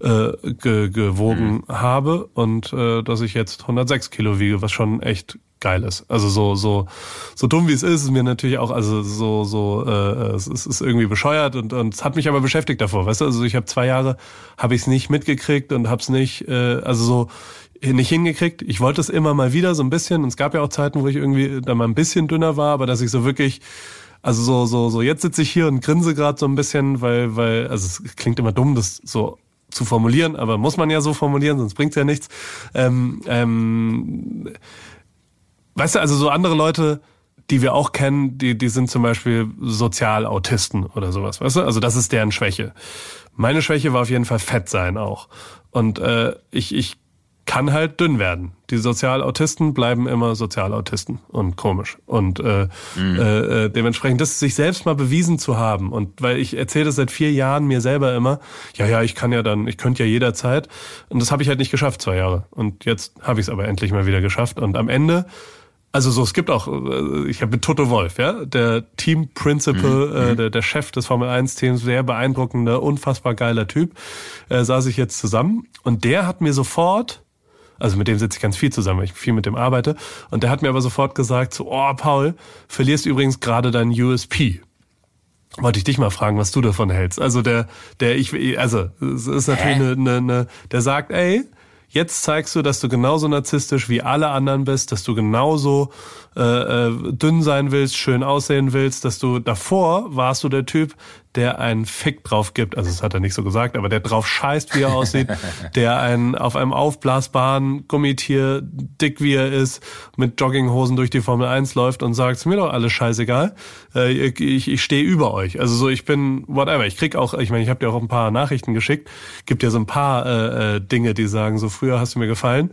äh, ge gewogen habe und äh, dass ich jetzt 106 Kilo wiege, was schon echt geil ist. Also so so so dumm wie es ist, ist mir natürlich auch also so so äh, es ist, ist irgendwie bescheuert und und es hat mich aber beschäftigt davor, weißt du? Also ich habe zwei Jahre habe ich es nicht mitgekriegt und habe es nicht äh, also so nicht hingekriegt. Ich wollte es immer mal wieder so ein bisschen und es gab ja auch Zeiten, wo ich irgendwie da mal ein bisschen dünner war, aber dass ich so wirklich also so so so jetzt sitze ich hier und grinse gerade so ein bisschen, weil weil also es klingt immer dumm, das so zu formulieren, aber muss man ja so formulieren, sonst bringt's ja nichts. Ähm, ähm, weißt du, also so andere Leute, die wir auch kennen, die, die sind zum Beispiel Sozialautisten oder sowas, weißt du? Also das ist deren Schwäche. Meine Schwäche war auf jeden Fall fett sein auch. Und äh, ich, ich kann halt dünn werden. Die Sozialautisten bleiben immer Sozialautisten und komisch. Und äh, äh, äh, dementsprechend, das sich selbst mal bewiesen zu haben. Und weil ich erzähle das seit vier Jahren mir selber immer, ja, ja, ich kann ja dann, ich könnte ja jederzeit. Und das habe ich halt nicht geschafft, zwei Jahre. Und jetzt habe ich es aber endlich mal wieder geschafft. Und am Ende also so, es gibt auch, äh, ich habe mit Toto Wolf, ja, der Team Principal, äh, der, der Chef des Formel 1 Teams, sehr beeindruckender, unfassbar geiler Typ, äh, saß ich jetzt zusammen und der hat mir sofort, also mit dem sitze ich ganz viel zusammen, weil ich viel mit dem arbeite, und der hat mir aber sofort gesagt, so, oh Paul, verlierst übrigens gerade dein USP. Wollte ich dich mal fragen, was du davon hältst. Also der, der ich, also es ist natürlich eine, eine, eine, der sagt, ey, Jetzt zeigst du, dass du genauso narzisstisch wie alle anderen bist, dass du genauso äh, äh, dünn sein willst, schön aussehen willst, dass du davor warst du der Typ, der einen Fick drauf gibt, also das hat er nicht so gesagt, aber der drauf scheißt, wie er aussieht, der einen auf einem aufblasbaren Gummitier, dick wie er ist, mit Jogginghosen durch die Formel 1 läuft und sagt, "Ist mir doch alles scheißegal, äh, ich, ich, ich stehe über euch. Also so, ich bin whatever. Ich krieg auch, ich meine, ich habe dir auch ein paar Nachrichten geschickt, gibt ja so ein paar äh, äh, Dinge, die sagen, so früher hast du mir gefallen.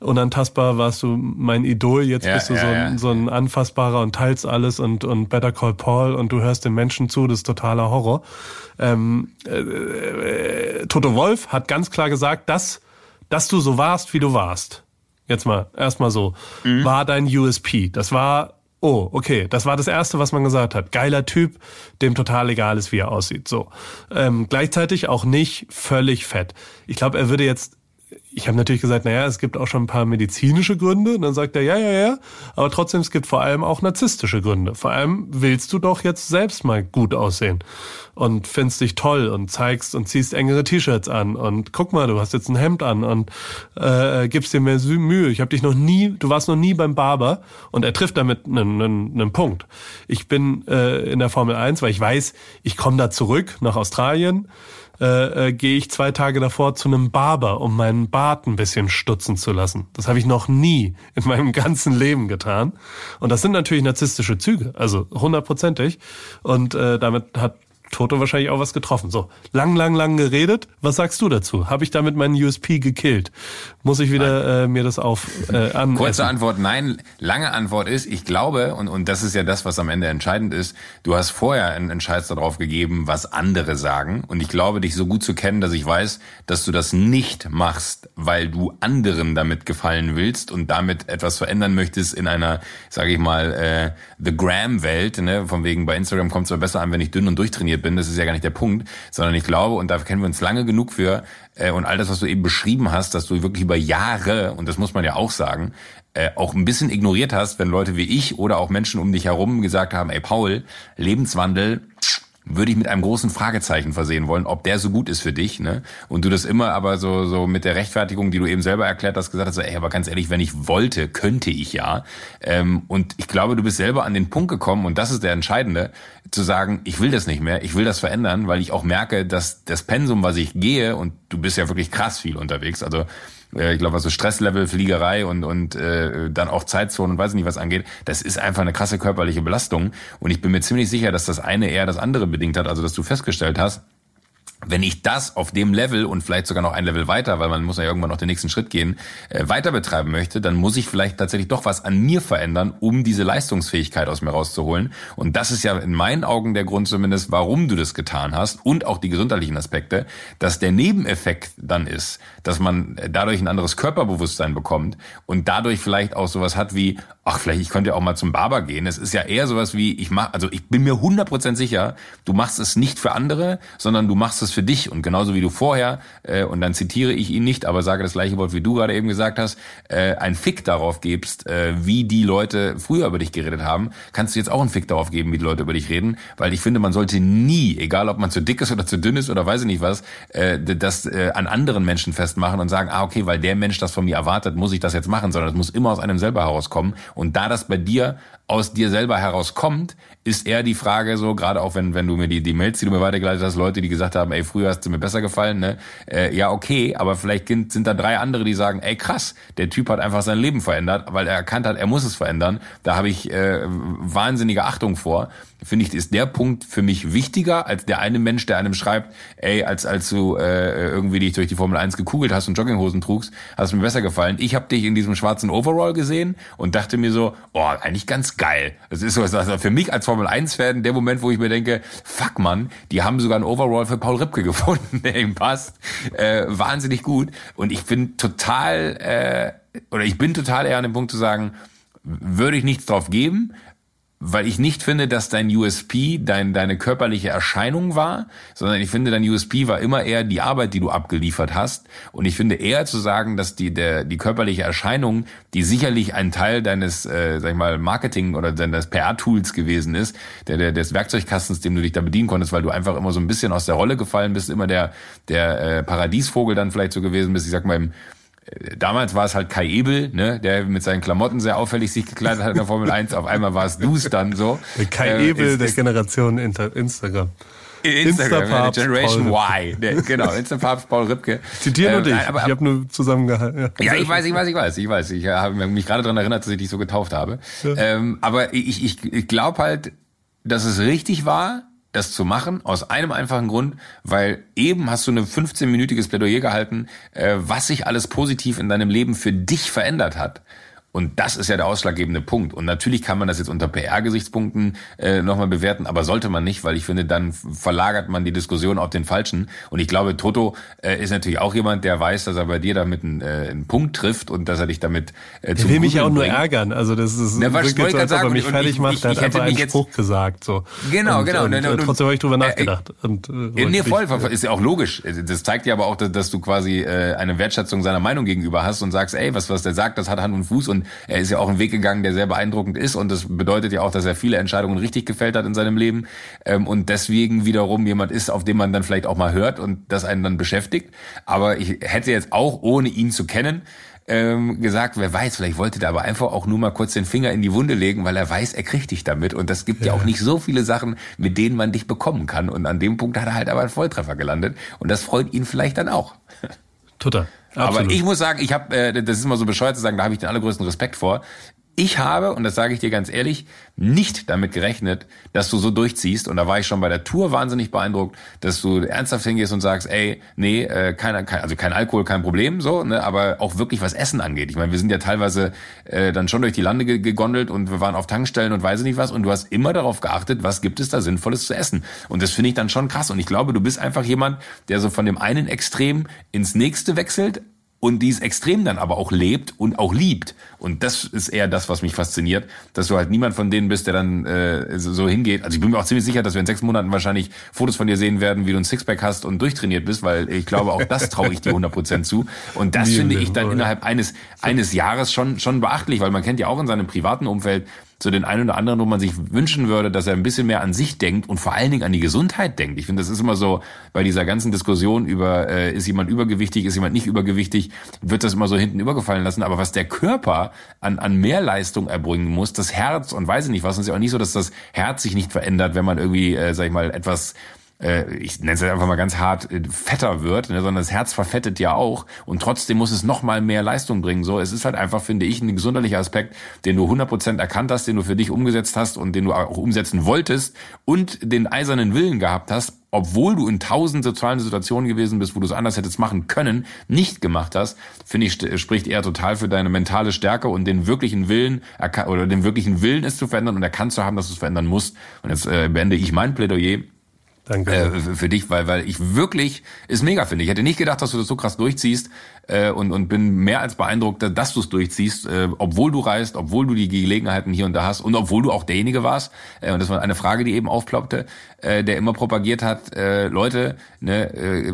Unantastbar warst du mein Idol, jetzt Ja, bist du ja, so, ein, so ein Anfassbarer und teilst alles und, und Better Call Paul und du hörst den Menschen zu, das ist totaler Horror. Ähm, äh, äh, Toto Wolf hat ganz klar gesagt, dass, dass du so warst, wie du warst. Jetzt mal, erstmal so, war dein USP. Das war oh, okay, das war das Erste, was man gesagt hat. Geiler Typ, dem total egal ist, wie er aussieht. So. Ähm, gleichzeitig auch nicht völlig fett. Ich glaube, er würde jetzt ich habe natürlich gesagt, naja, es gibt auch schon ein paar medizinische Gründe. Und dann sagt er, ja, ja, ja. Aber trotzdem, es gibt vor allem auch narzisstische Gründe. Vor allem willst du doch jetzt selbst mal gut aussehen und findest dich toll und zeigst und ziehst engere T-Shirts an und guck mal, du hast jetzt ein Hemd an und äh, gibst dir mehr Mühe. Ich habe dich noch nie, du warst noch nie beim Barber und er trifft damit einen, einen, einen Punkt. Ich bin äh, in der Formel 1, weil ich weiß, ich komme da zurück nach Australien äh, äh, gehe ich zwei Tage davor zu einem Barber, um meinen Bart ein bisschen stutzen zu lassen. Das habe ich noch nie in meinem ganzen Leben getan. Und das sind natürlich narzisstische Züge, also hundertprozentig. Und äh, damit hat Toto wahrscheinlich auch was getroffen. So, lang, lang, lang geredet. Was sagst du dazu? Habe ich damit meinen USP gekillt? Muss ich wieder äh, mir das auf äh, an? Kurze Antwort, nein. Lange Antwort ist, ich glaube, und, und das ist ja das, was am Ende entscheidend ist, du hast vorher einen Entscheid darauf gegeben, was andere sagen. Und ich glaube, dich so gut zu kennen, dass ich weiß, dass du das nicht machst, weil du anderen damit gefallen willst und damit etwas verändern möchtest in einer, sage ich mal, äh, The Gram-Welt. Ne? Von wegen, bei Instagram kommt es besser an, wenn ich dünn und durchtrainiert trainiert bin, das ist ja gar nicht der Punkt, sondern ich glaube, und da kennen wir uns lange genug für, äh, und all das, was du eben beschrieben hast, dass du wirklich über Jahre, und das muss man ja auch sagen, äh, auch ein bisschen ignoriert hast, wenn Leute wie ich oder auch Menschen um dich herum gesagt haben, ey Paul, Lebenswandel, würde ich mit einem großen Fragezeichen versehen wollen, ob der so gut ist für dich, ne? Und du das immer aber so so mit der Rechtfertigung, die du eben selber erklärt hast, gesagt hast, ey, aber ganz ehrlich, wenn ich wollte, könnte ich ja. Ähm, und ich glaube, du bist selber an den Punkt gekommen, und das ist der Entscheidende, zu sagen, ich will das nicht mehr, ich will das verändern, weil ich auch merke, dass das Pensum, was ich gehe, und du bist ja wirklich krass viel unterwegs, also äh, ich glaube, was so Stresslevel, Fliegerei und, und äh, dann auch Zeitzonen und weiß nicht was angeht, das ist einfach eine krasse körperliche Belastung. Und ich bin mir ziemlich sicher, dass das eine eher das andere bedingt hat, also dass du festgestellt hast, wenn ich das auf dem Level und vielleicht sogar noch ein Level weiter, weil man muss ja irgendwann noch den nächsten Schritt gehen, äh, weiter betreiben möchte, dann muss ich vielleicht tatsächlich doch was an mir verändern, um diese Leistungsfähigkeit aus mir rauszuholen. Und das ist ja in meinen Augen der Grund zumindest, warum du das getan hast und auch die gesundheitlichen Aspekte, dass der Nebeneffekt dann ist, dass man dadurch ein anderes Körperbewusstsein bekommt und dadurch vielleicht auch sowas hat wie, ach, vielleicht ich könnte ja auch mal zum Barber gehen. Es ist ja eher sowas wie, ich mach, also ich bin mir 100% sicher, du machst es nicht für andere, sondern du machst es es für dich. Und genauso wie du vorher, äh, und dann zitiere ich ihn nicht, aber sage das gleiche Wort, wie du gerade eben gesagt hast, äh, ein Fick darauf gibst, äh, wie die Leute früher über dich geredet haben, kannst du jetzt auch einen Fick darauf geben, wie die Leute über dich reden. Weil ich finde, man sollte nie, egal ob man zu dick ist oder zu dünn ist oder weiß ich nicht was, äh, das äh, an anderen Menschen festmachen und sagen, ah, okay, weil der Mensch das von mir erwartet, muss ich das jetzt machen, sondern es muss immer aus einem selber herauskommen. Und da das bei dir aus dir selber herauskommt, ist eher die Frage so, gerade auch wenn, wenn du mir die, die Mails, die du mir weitergeleitet hast, Leute, die gesagt haben, ey, früher hast du mir besser gefallen, ne? Äh, ja, okay, aber vielleicht sind da drei andere, die sagen, ey, krass, der Typ hat einfach sein Leben verändert, weil er erkannt hat, er muss es verändern. Da habe ich äh, wahnsinnige Achtung vor finde ich, ist der Punkt für mich wichtiger als der eine Mensch, der einem schreibt, ey, als als du äh, irgendwie dich durch die Formel 1 gekugelt hast und Jogginghosen trugst, hast mir besser gefallen. Ich habe dich in diesem schwarzen Overall gesehen und dachte mir so, oh, eigentlich ganz geil. Das ist so also für mich als Formel 1 Fan der Moment, wo ich mir denke, fuck man, die haben sogar ein Overall für Paul Ripke gefunden, der ihm passt. Äh, wahnsinnig gut und ich bin total äh, oder ich bin total eher an dem Punkt zu sagen, würde ich nichts drauf geben, weil ich nicht finde, dass dein USP dein, deine körperliche Erscheinung war, sondern ich finde, dein USP war immer eher die Arbeit, die du abgeliefert hast. Und ich finde eher zu sagen, dass die, der, die körperliche Erscheinung, die sicherlich ein Teil deines, äh, sag ich mal, Marketing oder deines PR-Tools gewesen ist, der, der, des Werkzeugkastens, dem du dich da bedienen konntest, weil du einfach immer so ein bisschen aus der Rolle gefallen bist, immer der, der äh, Paradiesvogel dann vielleicht so gewesen bist. Ich sag mal, im, damals war es halt Kai Ebel, ne, der mit seinen Klamotten sehr auffällig sich gekleidet hat in der Formel 1. Auf einmal war es du dann so. Der Kai äh, Ebel ist, der ist, Generation Instagram. Instagram, Insta Generation Y. Der, genau, Insta-Papst Paul Ripke. Zitieren ähm, und ich. Aber, ich habe nur zusammengehalten. Ja. ja, ich weiß, ich weiß, ich weiß, ich weiß. Ich habe mich gerade daran erinnert, dass ich dich so getauft habe. Ja. Ähm, aber ich, ich, ich glaube halt, dass es richtig war, das zu machen, aus einem einfachen Grund, weil eben hast du ein 15-minütiges Plädoyer gehalten, äh, was sich alles positiv in deinem Leben für dich verändert hat. Und das ist ja der ausschlaggebende Punkt. Und natürlich kann man das jetzt unter PR-Gesichtspunkten äh, nochmal bewerten, aber sollte man nicht, weil ich finde, dann verlagert man die Diskussion auf den Falschen. Und ich glaube, Toto äh, ist natürlich auch jemand, der weiß, dass er bei dir damit einen, äh, einen Punkt trifft und dass er dich damit äh, Der will mich ja auch nur ärgern. Also das ist Na, was so, als er mich sagen, fertig ich- macht. ich- ich hat einfach einen jetzt- Spruch gesagt. So. Genau, und, genau. Und, Und- äh, und- trotzdem habe ich drüber äh, nachgedacht. Und, äh, Ja, nee, voll, voll, voll, ist ja auch logisch. Das zeigt ja aber auch, dass, dass du quasi äh, eine Wertschätzung seiner Meinung gegenüber hast und sagst, ey, was, was der sagt, das hat Hand und Fuß und er ist ja auch einen Weg gegangen, der sehr beeindruckend ist und das bedeutet ja auch, dass er viele Entscheidungen richtig gefällt hat in seinem Leben ähm, und deswegen wiederum jemand ist, auf den man dann vielleicht auch mal hört und das einen dann beschäftigt. Aber ich hätte jetzt auch, ohne ihn zu kennen, ähm, gesagt, wer weiß, vielleicht wollte der aber einfach auch nur mal kurz den Finger in die Wunde legen, weil er weiß, er kriegt dich damit. Und das gibt ja. auch nicht so viele Sachen, mit denen man dich bekommen kann. Und an dem Punkt hat er halt aber einen Volltreffer gelandet. Und das freut ihn vielleicht dann auch. Total. Absolut. Aber ich muss sagen, ich habe, äh, das ist immer so bescheuert zu sagen, da habe ich den allergrößten Respekt vor. Ich habe, und das sage ich dir ganz ehrlich, nicht damit gerechnet, dass du so durchziehst. Und da war ich schon bei der Tour wahnsinnig beeindruckt, dass du ernsthaft hingehst und sagst, ey, nee, äh, kein, kein, also kein Alkohol, kein Problem, so, ne, aber auch wirklich was Essen angeht. Ich meine, wir sind ja teilweise äh, dann schon durch die Lande ge- gegondelt und wir waren auf Tankstellen und weiß ich nicht was. Und du hast immer darauf geachtet, was gibt es da Sinnvolles zu essen. Und das finde ich dann schon krass. Und ich glaube, du bist einfach jemand, der so von dem einen Extrem ins nächste wechselt, und dieses Extrem dann aber auch lebt und auch liebt. Und das ist eher das, was mich fasziniert, dass du halt niemand von denen bist, der dann äh, so, hingeht. Also ich bin mir auch ziemlich sicher, dass wir in sechs Monaten wahrscheinlich Fotos von dir sehen werden, wie du ein Sixpack hast und durchtrainiert bist, weil ich glaube, auch das traue ich dir 100% zu. Und das finde ich dann innerhalb eines, eines Jahres schon, schon beachtlich, weil man kennt ja auch in seinem privaten Umfeld so den einen oder anderen, wo man sich wünschen würde, dass er ein bisschen mehr an sich denkt und vor allen Dingen an die Gesundheit denkt. Ich finde, das ist immer so bei dieser ganzen Diskussion über, äh, ist jemand übergewichtig, ist jemand nicht übergewichtig, wird das immer so hinten übergefallen lassen. Aber was der Körper an, an Mehrleistung erbringen muss, das Herz und weiß ich nicht was, und ist ja auch nicht so, dass das Herz sich nicht verändert, wenn man irgendwie, äh, sag ich mal, etwas ich nenne es einfach mal ganz hart, äh, fetter wird, ne, sondern das Herz verfettet ja auch und trotzdem muss es noch mal mehr Leistung bringen. So, es ist halt einfach, finde ich, ein gesundheitlicher Aspekt, den du 100% erkannt hast, den du für dich umgesetzt hast und den du auch umsetzen wolltest und den eisernen Willen gehabt hast, obwohl du in tausend sozialen Situationen gewesen bist, wo du es anders hättest machen können, nicht gemacht hast, finde ich, spricht eher total für deine mentale Stärke und den wirklichen Willen oder den wirklichen Willen, es zu verändern und erkannt zu haben, dass du es verändern musst. Und jetzt äh, beende ich mein Plädoyer Danke. äh, für- dich, weil, weil ich wirklich es mega finde. Ich hätte nicht gedacht, dass du das so krass durchziehst äh, und, und bin mehr als beeindruckt, dass du es durchziehst, äh, obwohl du reist, obwohl du die Gelegenheiten hier und da hast und obwohl du auch derjenige warst. Äh, und das war eine Frage, die eben aufploppte, äh, der immer propagiert hat, äh, Leute, ne, äh,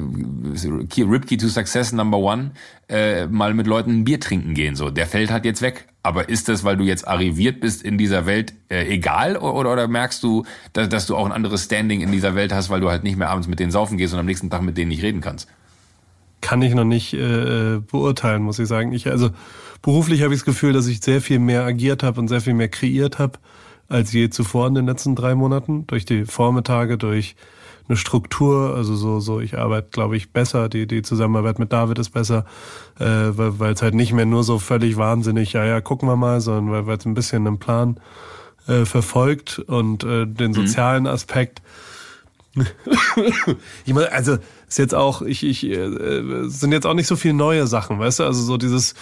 Key, Ripkey to Success Number One, äh, mal mit Leuten ein Bier trinken gehen. So, der fällt halt jetzt weg. Aber ist das, weil du jetzt arriviert bist in dieser Welt, äh, egal? Oder, oder merkst du, dass, dass du auch ein anderes Standing in dieser Welt hast, weil du halt nicht mehr abends mit denen saufen gehst und am nächsten Tag mit denen nicht reden kannst? kann ich noch nicht äh, beurteilen, muss ich sagen. Ich also beruflich habe ich das Gefühl, dass ich sehr viel mehr agiert habe und sehr viel mehr kreiert habe als je zuvor in den letzten drei Monaten durch die Vormittage, durch eine Struktur, also so so ich arbeite, glaube ich, besser. Die die Zusammenarbeit mit David ist besser, äh, weil es halt nicht mehr nur so völlig wahnsinnig, ja ja, gucken wir mal, sondern weil es ein bisschen einen Plan äh, verfolgt und äh, den sozialen Aspekt ich meine, also ist jetzt auch, ich, ich, äh, sind jetzt auch nicht so viele neue Sachen, weißt du? Also so dieses,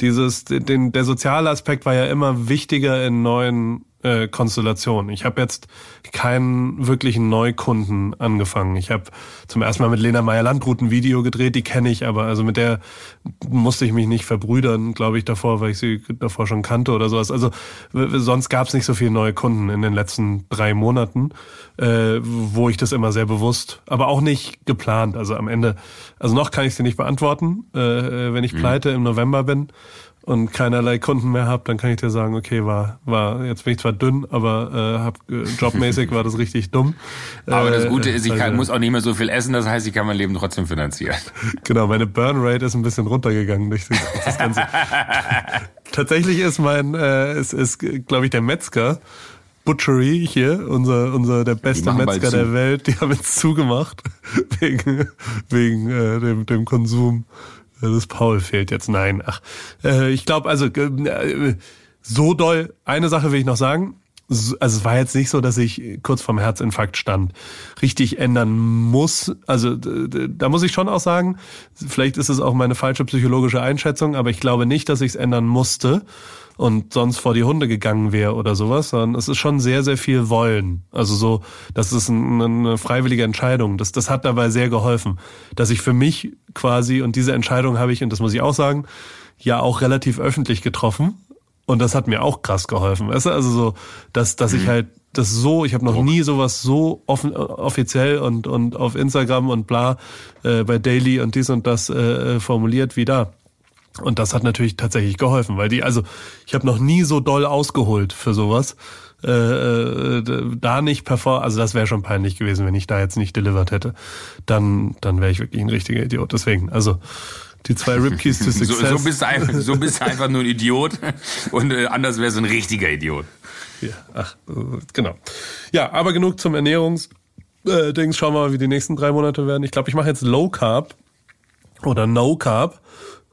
dieses, den, der soziale Aspekt war ja immer wichtiger in neuen äh, Konstellationen. Ich habe jetzt keinen wirklichen Neukunden angefangen. Ich habe zum ersten Mal mit Lena Meyer-Landrut ein Video gedreht, die kenne ich, aber also mit der musste ich mich nicht verbrüdern, glaube ich, davor, weil ich sie davor schon kannte oder sowas. Also sonst gab es nicht so viele neue Kunden in den letzten drei Monaten, äh, wo ich das immer sehr bewusst, aber auch nicht geplant. Also am Ende, also noch kann ich sie nicht beantworten, äh, wenn ich pleite im November bin und keinerlei Kunden mehr habe, dann kann ich dir sagen, okay, war, war, jetzt bin ich zwar dünn, aber äh, hab, äh, jobmäßig war das richtig dumm. Aber das Äh, Gute ist, ich kann, also- muss auch nicht mehr so viel essen, das heißt, ich kann mein Leben trotzdem finanzieren. Genau, meine Burn Rate ist ein bisschen runtergegangen durch das Ganze. Tatsächlich ist mein, äh, ist, ist glaube ich, der Metzger, Butchery hier, unser, unser der beste Metzger der. Welt, die haben jetzt zugemacht wegen, wegen äh, dem, dem Konsum. Das Paul fehlt jetzt. Nein, ach, äh, ich glaube, also äh, so doll. Eine Sache will ich noch sagen. So- Also es war jetzt nicht so, dass ich kurz vorm Herzinfarkt stand. Richtig ändern muss. Also da muss ich schon auch sagen, vielleicht ist es auch meine falsche psychologische Einschätzung, aber ich glaube nicht, dass ich es ändern musste, und sonst vor die Hunde gegangen wäre oder sowas, sondern es ist schon sehr, sehr viel Wollen. Also so, das ist ein, eine freiwillige Entscheidung. Das, das hat dabei sehr geholfen, dass ich für mich quasi, und diese Entscheidung habe ich, und das muss ich auch sagen, ja auch relativ öffentlich getroffen. Und das hat mir auch krass geholfen. Weißt du? Also so, dass, dass ich halt das so, ich habe noch nie sowas so offen, offiziell und, und auf Instagram und bla äh, bei Daily und dies und das äh, formuliert wie da. Und das hat natürlich tatsächlich geholfen, weil die, also ich habe noch nie so doll ausgeholt für sowas. Äh, äh, da nicht perform, also das wäre schon peinlich gewesen, wenn ich da jetzt nicht delivered hätte. Dann, dann wäre ich wirklich ein richtiger Idiot. Deswegen, also die zwei Ripkeys to Success. So, so, bist du einfach, so bist du einfach nur ein Idiot und äh, anders wärst du ein richtiger Idiot. Ja, ach, äh, genau. Ja, aber genug zum Ernährungs. Äh, Dings, schauen wir mal, wie die nächsten drei Monate werden. Ich glaube, ich mache jetzt Low Carb oder No Carb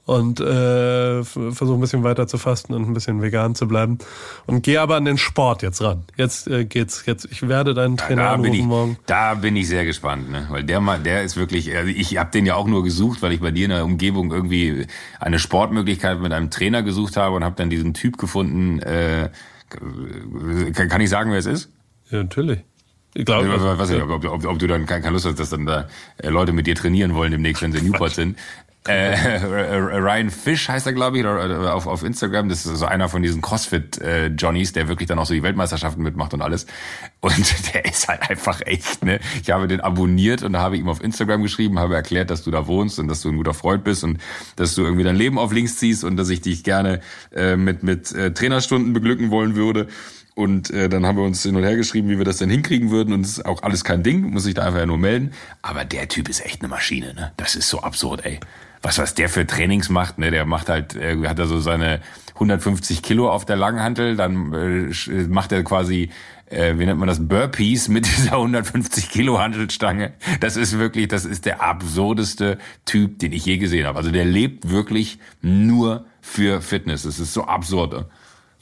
und äh, versuche ein bisschen weiter zu fasten und ein bisschen vegan zu bleiben und gehe aber an den Sport jetzt ran. Jetzt äh, geht's jetzt ich werde deinen Trainer da anrufen ich, morgen. Da bin ich sehr gespannt, ne? weil der mal, der ist wirklich, also ich habe den ja auch nur gesucht, weil ich bei dir in der Umgebung irgendwie eine Sportmöglichkeit mit einem Trainer gesucht habe und habe dann diesen Typ gefunden. Äh, kann, kann ich sagen, wer es ist? Ja, natürlich. Ich glaube, Ich weiß nicht, ob, ob, ob du dann keine Lust hast, dass dann da äh, Leute mit dir trainieren wollen demnächst, wenn sie in Newport sind. Äh, Ryan Fish heißt er, glaube ich, auf, auf Instagram. Das ist so einer von diesen CrossFit-Johnnies, der wirklich dann auch so die Weltmeisterschaften mitmacht und alles. Und der ist halt einfach echt, ne? Ich habe den abonniert und habe ihm auf Instagram geschrieben, habe erklärt, dass du da wohnst und dass du ein guter Freund bist und dass du irgendwie dein Leben auf links ziehst und dass ich dich gerne äh, mit, mit äh, Trainerstunden beglücken wollen würde. Und äh, dann haben wir uns hin und her geschrieben, wie wir das denn hinkriegen würden. Und es ist auch alles kein Ding, muss sich da einfach nur melden. Aber der Typ ist echt eine Maschine, ne? Das ist so absurd, ey. Was, was der für Trainings macht, ne? Der macht halt, äh, hat er so seine 150 Kilo auf der Langhantel, dann äh, sch- macht er quasi, äh, wie nennt man das, Burpees mit dieser 150 Kilo Hantelstange. Das ist wirklich, das ist der absurdeste Typ, den ich je gesehen habe. Also der lebt wirklich nur für Fitness. Das ist so absurd.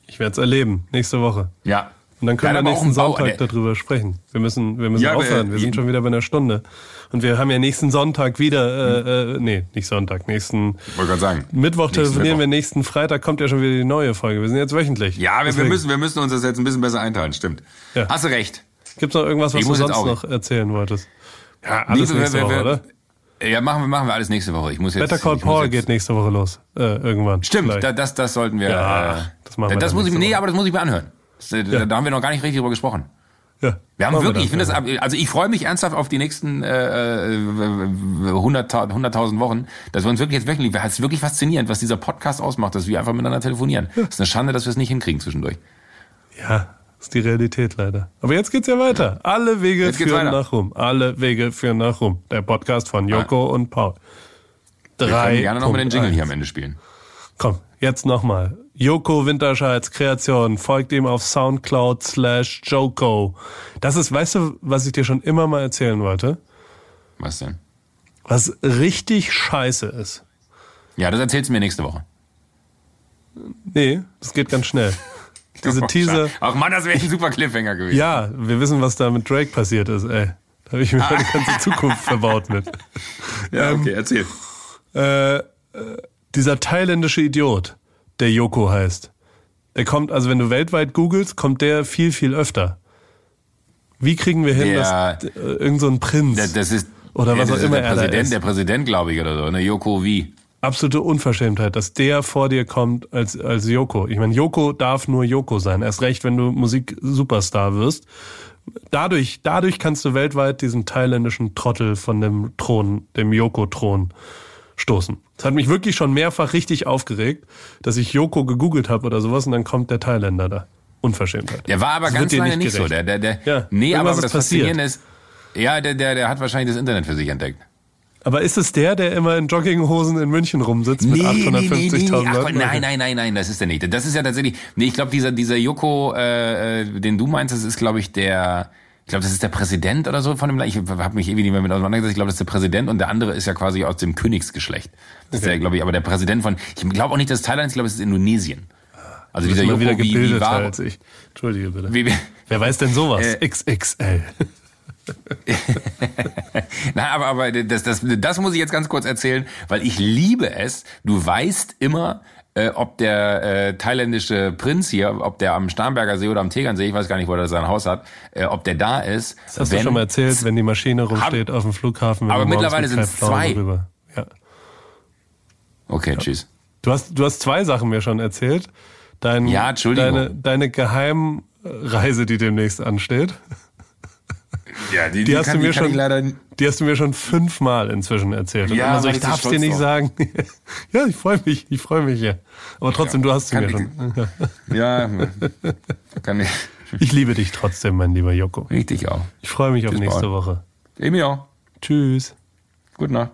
ich werde es erleben nächste Woche. Ja. Und dann können Der wir nächsten Sonntag darüber sprechen. Wir müssen, wir müssen Ja, aufhören. Wir äh, sind schon wieder bei einer Stunde. Und wir haben ja nächsten Sonntag wieder, äh, äh, nee, nicht Sonntag, nächsten Wollte sagen. Mittwoch Nächsten telefonieren wir, Mittwoch. nächsten Freitag kommt ja schon wieder die neue Folge. Wir sind jetzt wöchentlich. Ja, wir, wir, Deswegen. müssen, wir müssen uns das jetzt ein bisschen besser einteilen, stimmt. Ja. Hast du recht. Gibt's noch irgendwas, was Ich du muss jetzt sonst auch. noch erzählen wolltest? Ja, alles Nee, wir- nächste wir- Woche, wir- oder? Ja, machen wir, machen wir alles nächste Woche. Ich muss jetzt. Better Call ich muss Paul jetzt, geht nächste Woche los. Äh, irgendwann. Stimmt, Vielleicht. da, das, das sollten wir. Ja, äh, das machen wir das dann muss ich, nächste nee, Woche. aber das muss ich mir anhören. Das, äh. Da haben wir noch gar nicht richtig drüber gesprochen. Ja. Wir haben wirklich, ich dann. finde das, also ich freue mich ernsthaft auf die nächsten äh, äh, 100.000 100.000 Wochen, dass wir uns wirklich jetzt wöchentlich, es ist wirklich faszinierend, was dieser Podcast ausmacht, dass wir einfach miteinander telefonieren. Es ist eine Schande, dass wir es nicht hinkriegen zwischendurch. Ja, ist die Realität leider. Aber jetzt geht's ja weiter. Alle Wege führen weiter. nach Rom. Alle Wege führen nach Rom. Der Podcast von Joko und Paul. Wir Drei. können gerne noch mal den Jingle hier am Ende spielen. Komm, jetzt nochmal. Joko Winterscheids Kreation. Folgt ihm auf Soundcloud slash Joko. Das ist, weißt du, was ich dir schon immer mal erzählen wollte? Was denn? Was richtig scheiße ist. Ja, das erzählst du mir nächste Woche. Nee, das geht ganz schnell. Diese Oh, Teaser. Ach man, das wäre ein super Cliffhanger gewesen. Ja, wir wissen, was da mit Drake passiert ist, ey. Da habe ich mir meine ganze Zukunft verbaut mit. Ja, okay, erzähl. Äh, äh, dieser thailändische Idiot, der Joko heißt. Der kommt, also wenn du weltweit googelst, kommt der viel, viel öfter. Wie kriegen wir hin, Der- dass äh, irgend so ein Prinz, Das, das ist Oder ja, was das auch ist immer der er da Präsident, ist. der Präsident, glaube ich, oder so, ne? Joko wie? absolute Unverschämtheit, dass der vor dir kommt als, als Joko. Ich meine, Joko darf nur Joko sein. Erst recht, wenn du Musik-Superstar wirst. Dadurch, dadurch kannst du weltweit diesen thailändischen Trottel von dem Thron, dem Joko-Thron stoßen. Das hat mich wirklich schon mehrfach richtig aufgeregt, dass ich Joko gegoogelt habe oder sowas und dann kommt der Thailänder da. Unverschämtheit. Der war aber Das ganz lange nicht nicht so. Der, der, der, Ja, nee, aber ist das passiert. Faszinierende ist, ja, der, der, der hat wahrscheinlich das Internet für sich entdeckt. Aber ist es der, der immer in Jogginghosen in München rumsitzt mit 850.000 Ach, Leuten? nein, nein, nein, nein, das ist der nicht. Das ist ja tatsächlich, nee, ich glaube, dieser, dieser Joko, äh, äh, den du meinst, das ist, glaube ich, der, ich glaube, das ist der Präsident oder so von dem Land. Ich habe mich ewig nicht mehr mit auseinandergesetzt. Ich glaube, das ist der Präsident und der andere ist ja quasi aus dem Königsgeschlecht. Das ist Okay. der, glaube ich, aber der Präsident von, ich glaube auch nicht, dass es Thailand ist, ich glaube, es ist Indonesien. Also dieser Ist Joko, wieder wie, wie gebildeter war, als ich. Entschuldige bitte. wie, wie, Wer weiß denn sowas? Äh, XXL. Na, aber, aber das, das, das muss ich jetzt ganz kurz erzählen, weil ich liebe es. Du weißt immer, äh, ob der äh, thailändische Prinz hier, ob der am Starnberger See oder am Tegernsee, ich weiß gar nicht, wo er sein Haus hat, äh, ob der da ist. Das hast du schon mal erzählt, wenn die Maschine rumsteht auf dem Flughafen. wenn aber mittlerweile Kai Pflaume zwei. Rüber. Ja. Okay, tschüss. Du hast, du hast zwei Sachen mir schon erzählt. Dein, Ja, Entschuldigung. Deine, deine Geheimreise, die demnächst ansteht, Ja, die, die, hast du mir kann schon, leider die hast du mir schon fünfmal inzwischen erzählt. Und Ja, immer so, weil ich darf dir stolz nicht drauf. sagen. ja, ich freue mich, ich freue mich ja. Aber trotzdem, du hast sie kann mir ich- schon. Ja, kann ich. Ich liebe dich trotzdem, mein lieber Joko. Richtig auch. Ich freue mich auf Bis nächste bald. Woche. Ich mich auch. Tschüss. Gute Nacht.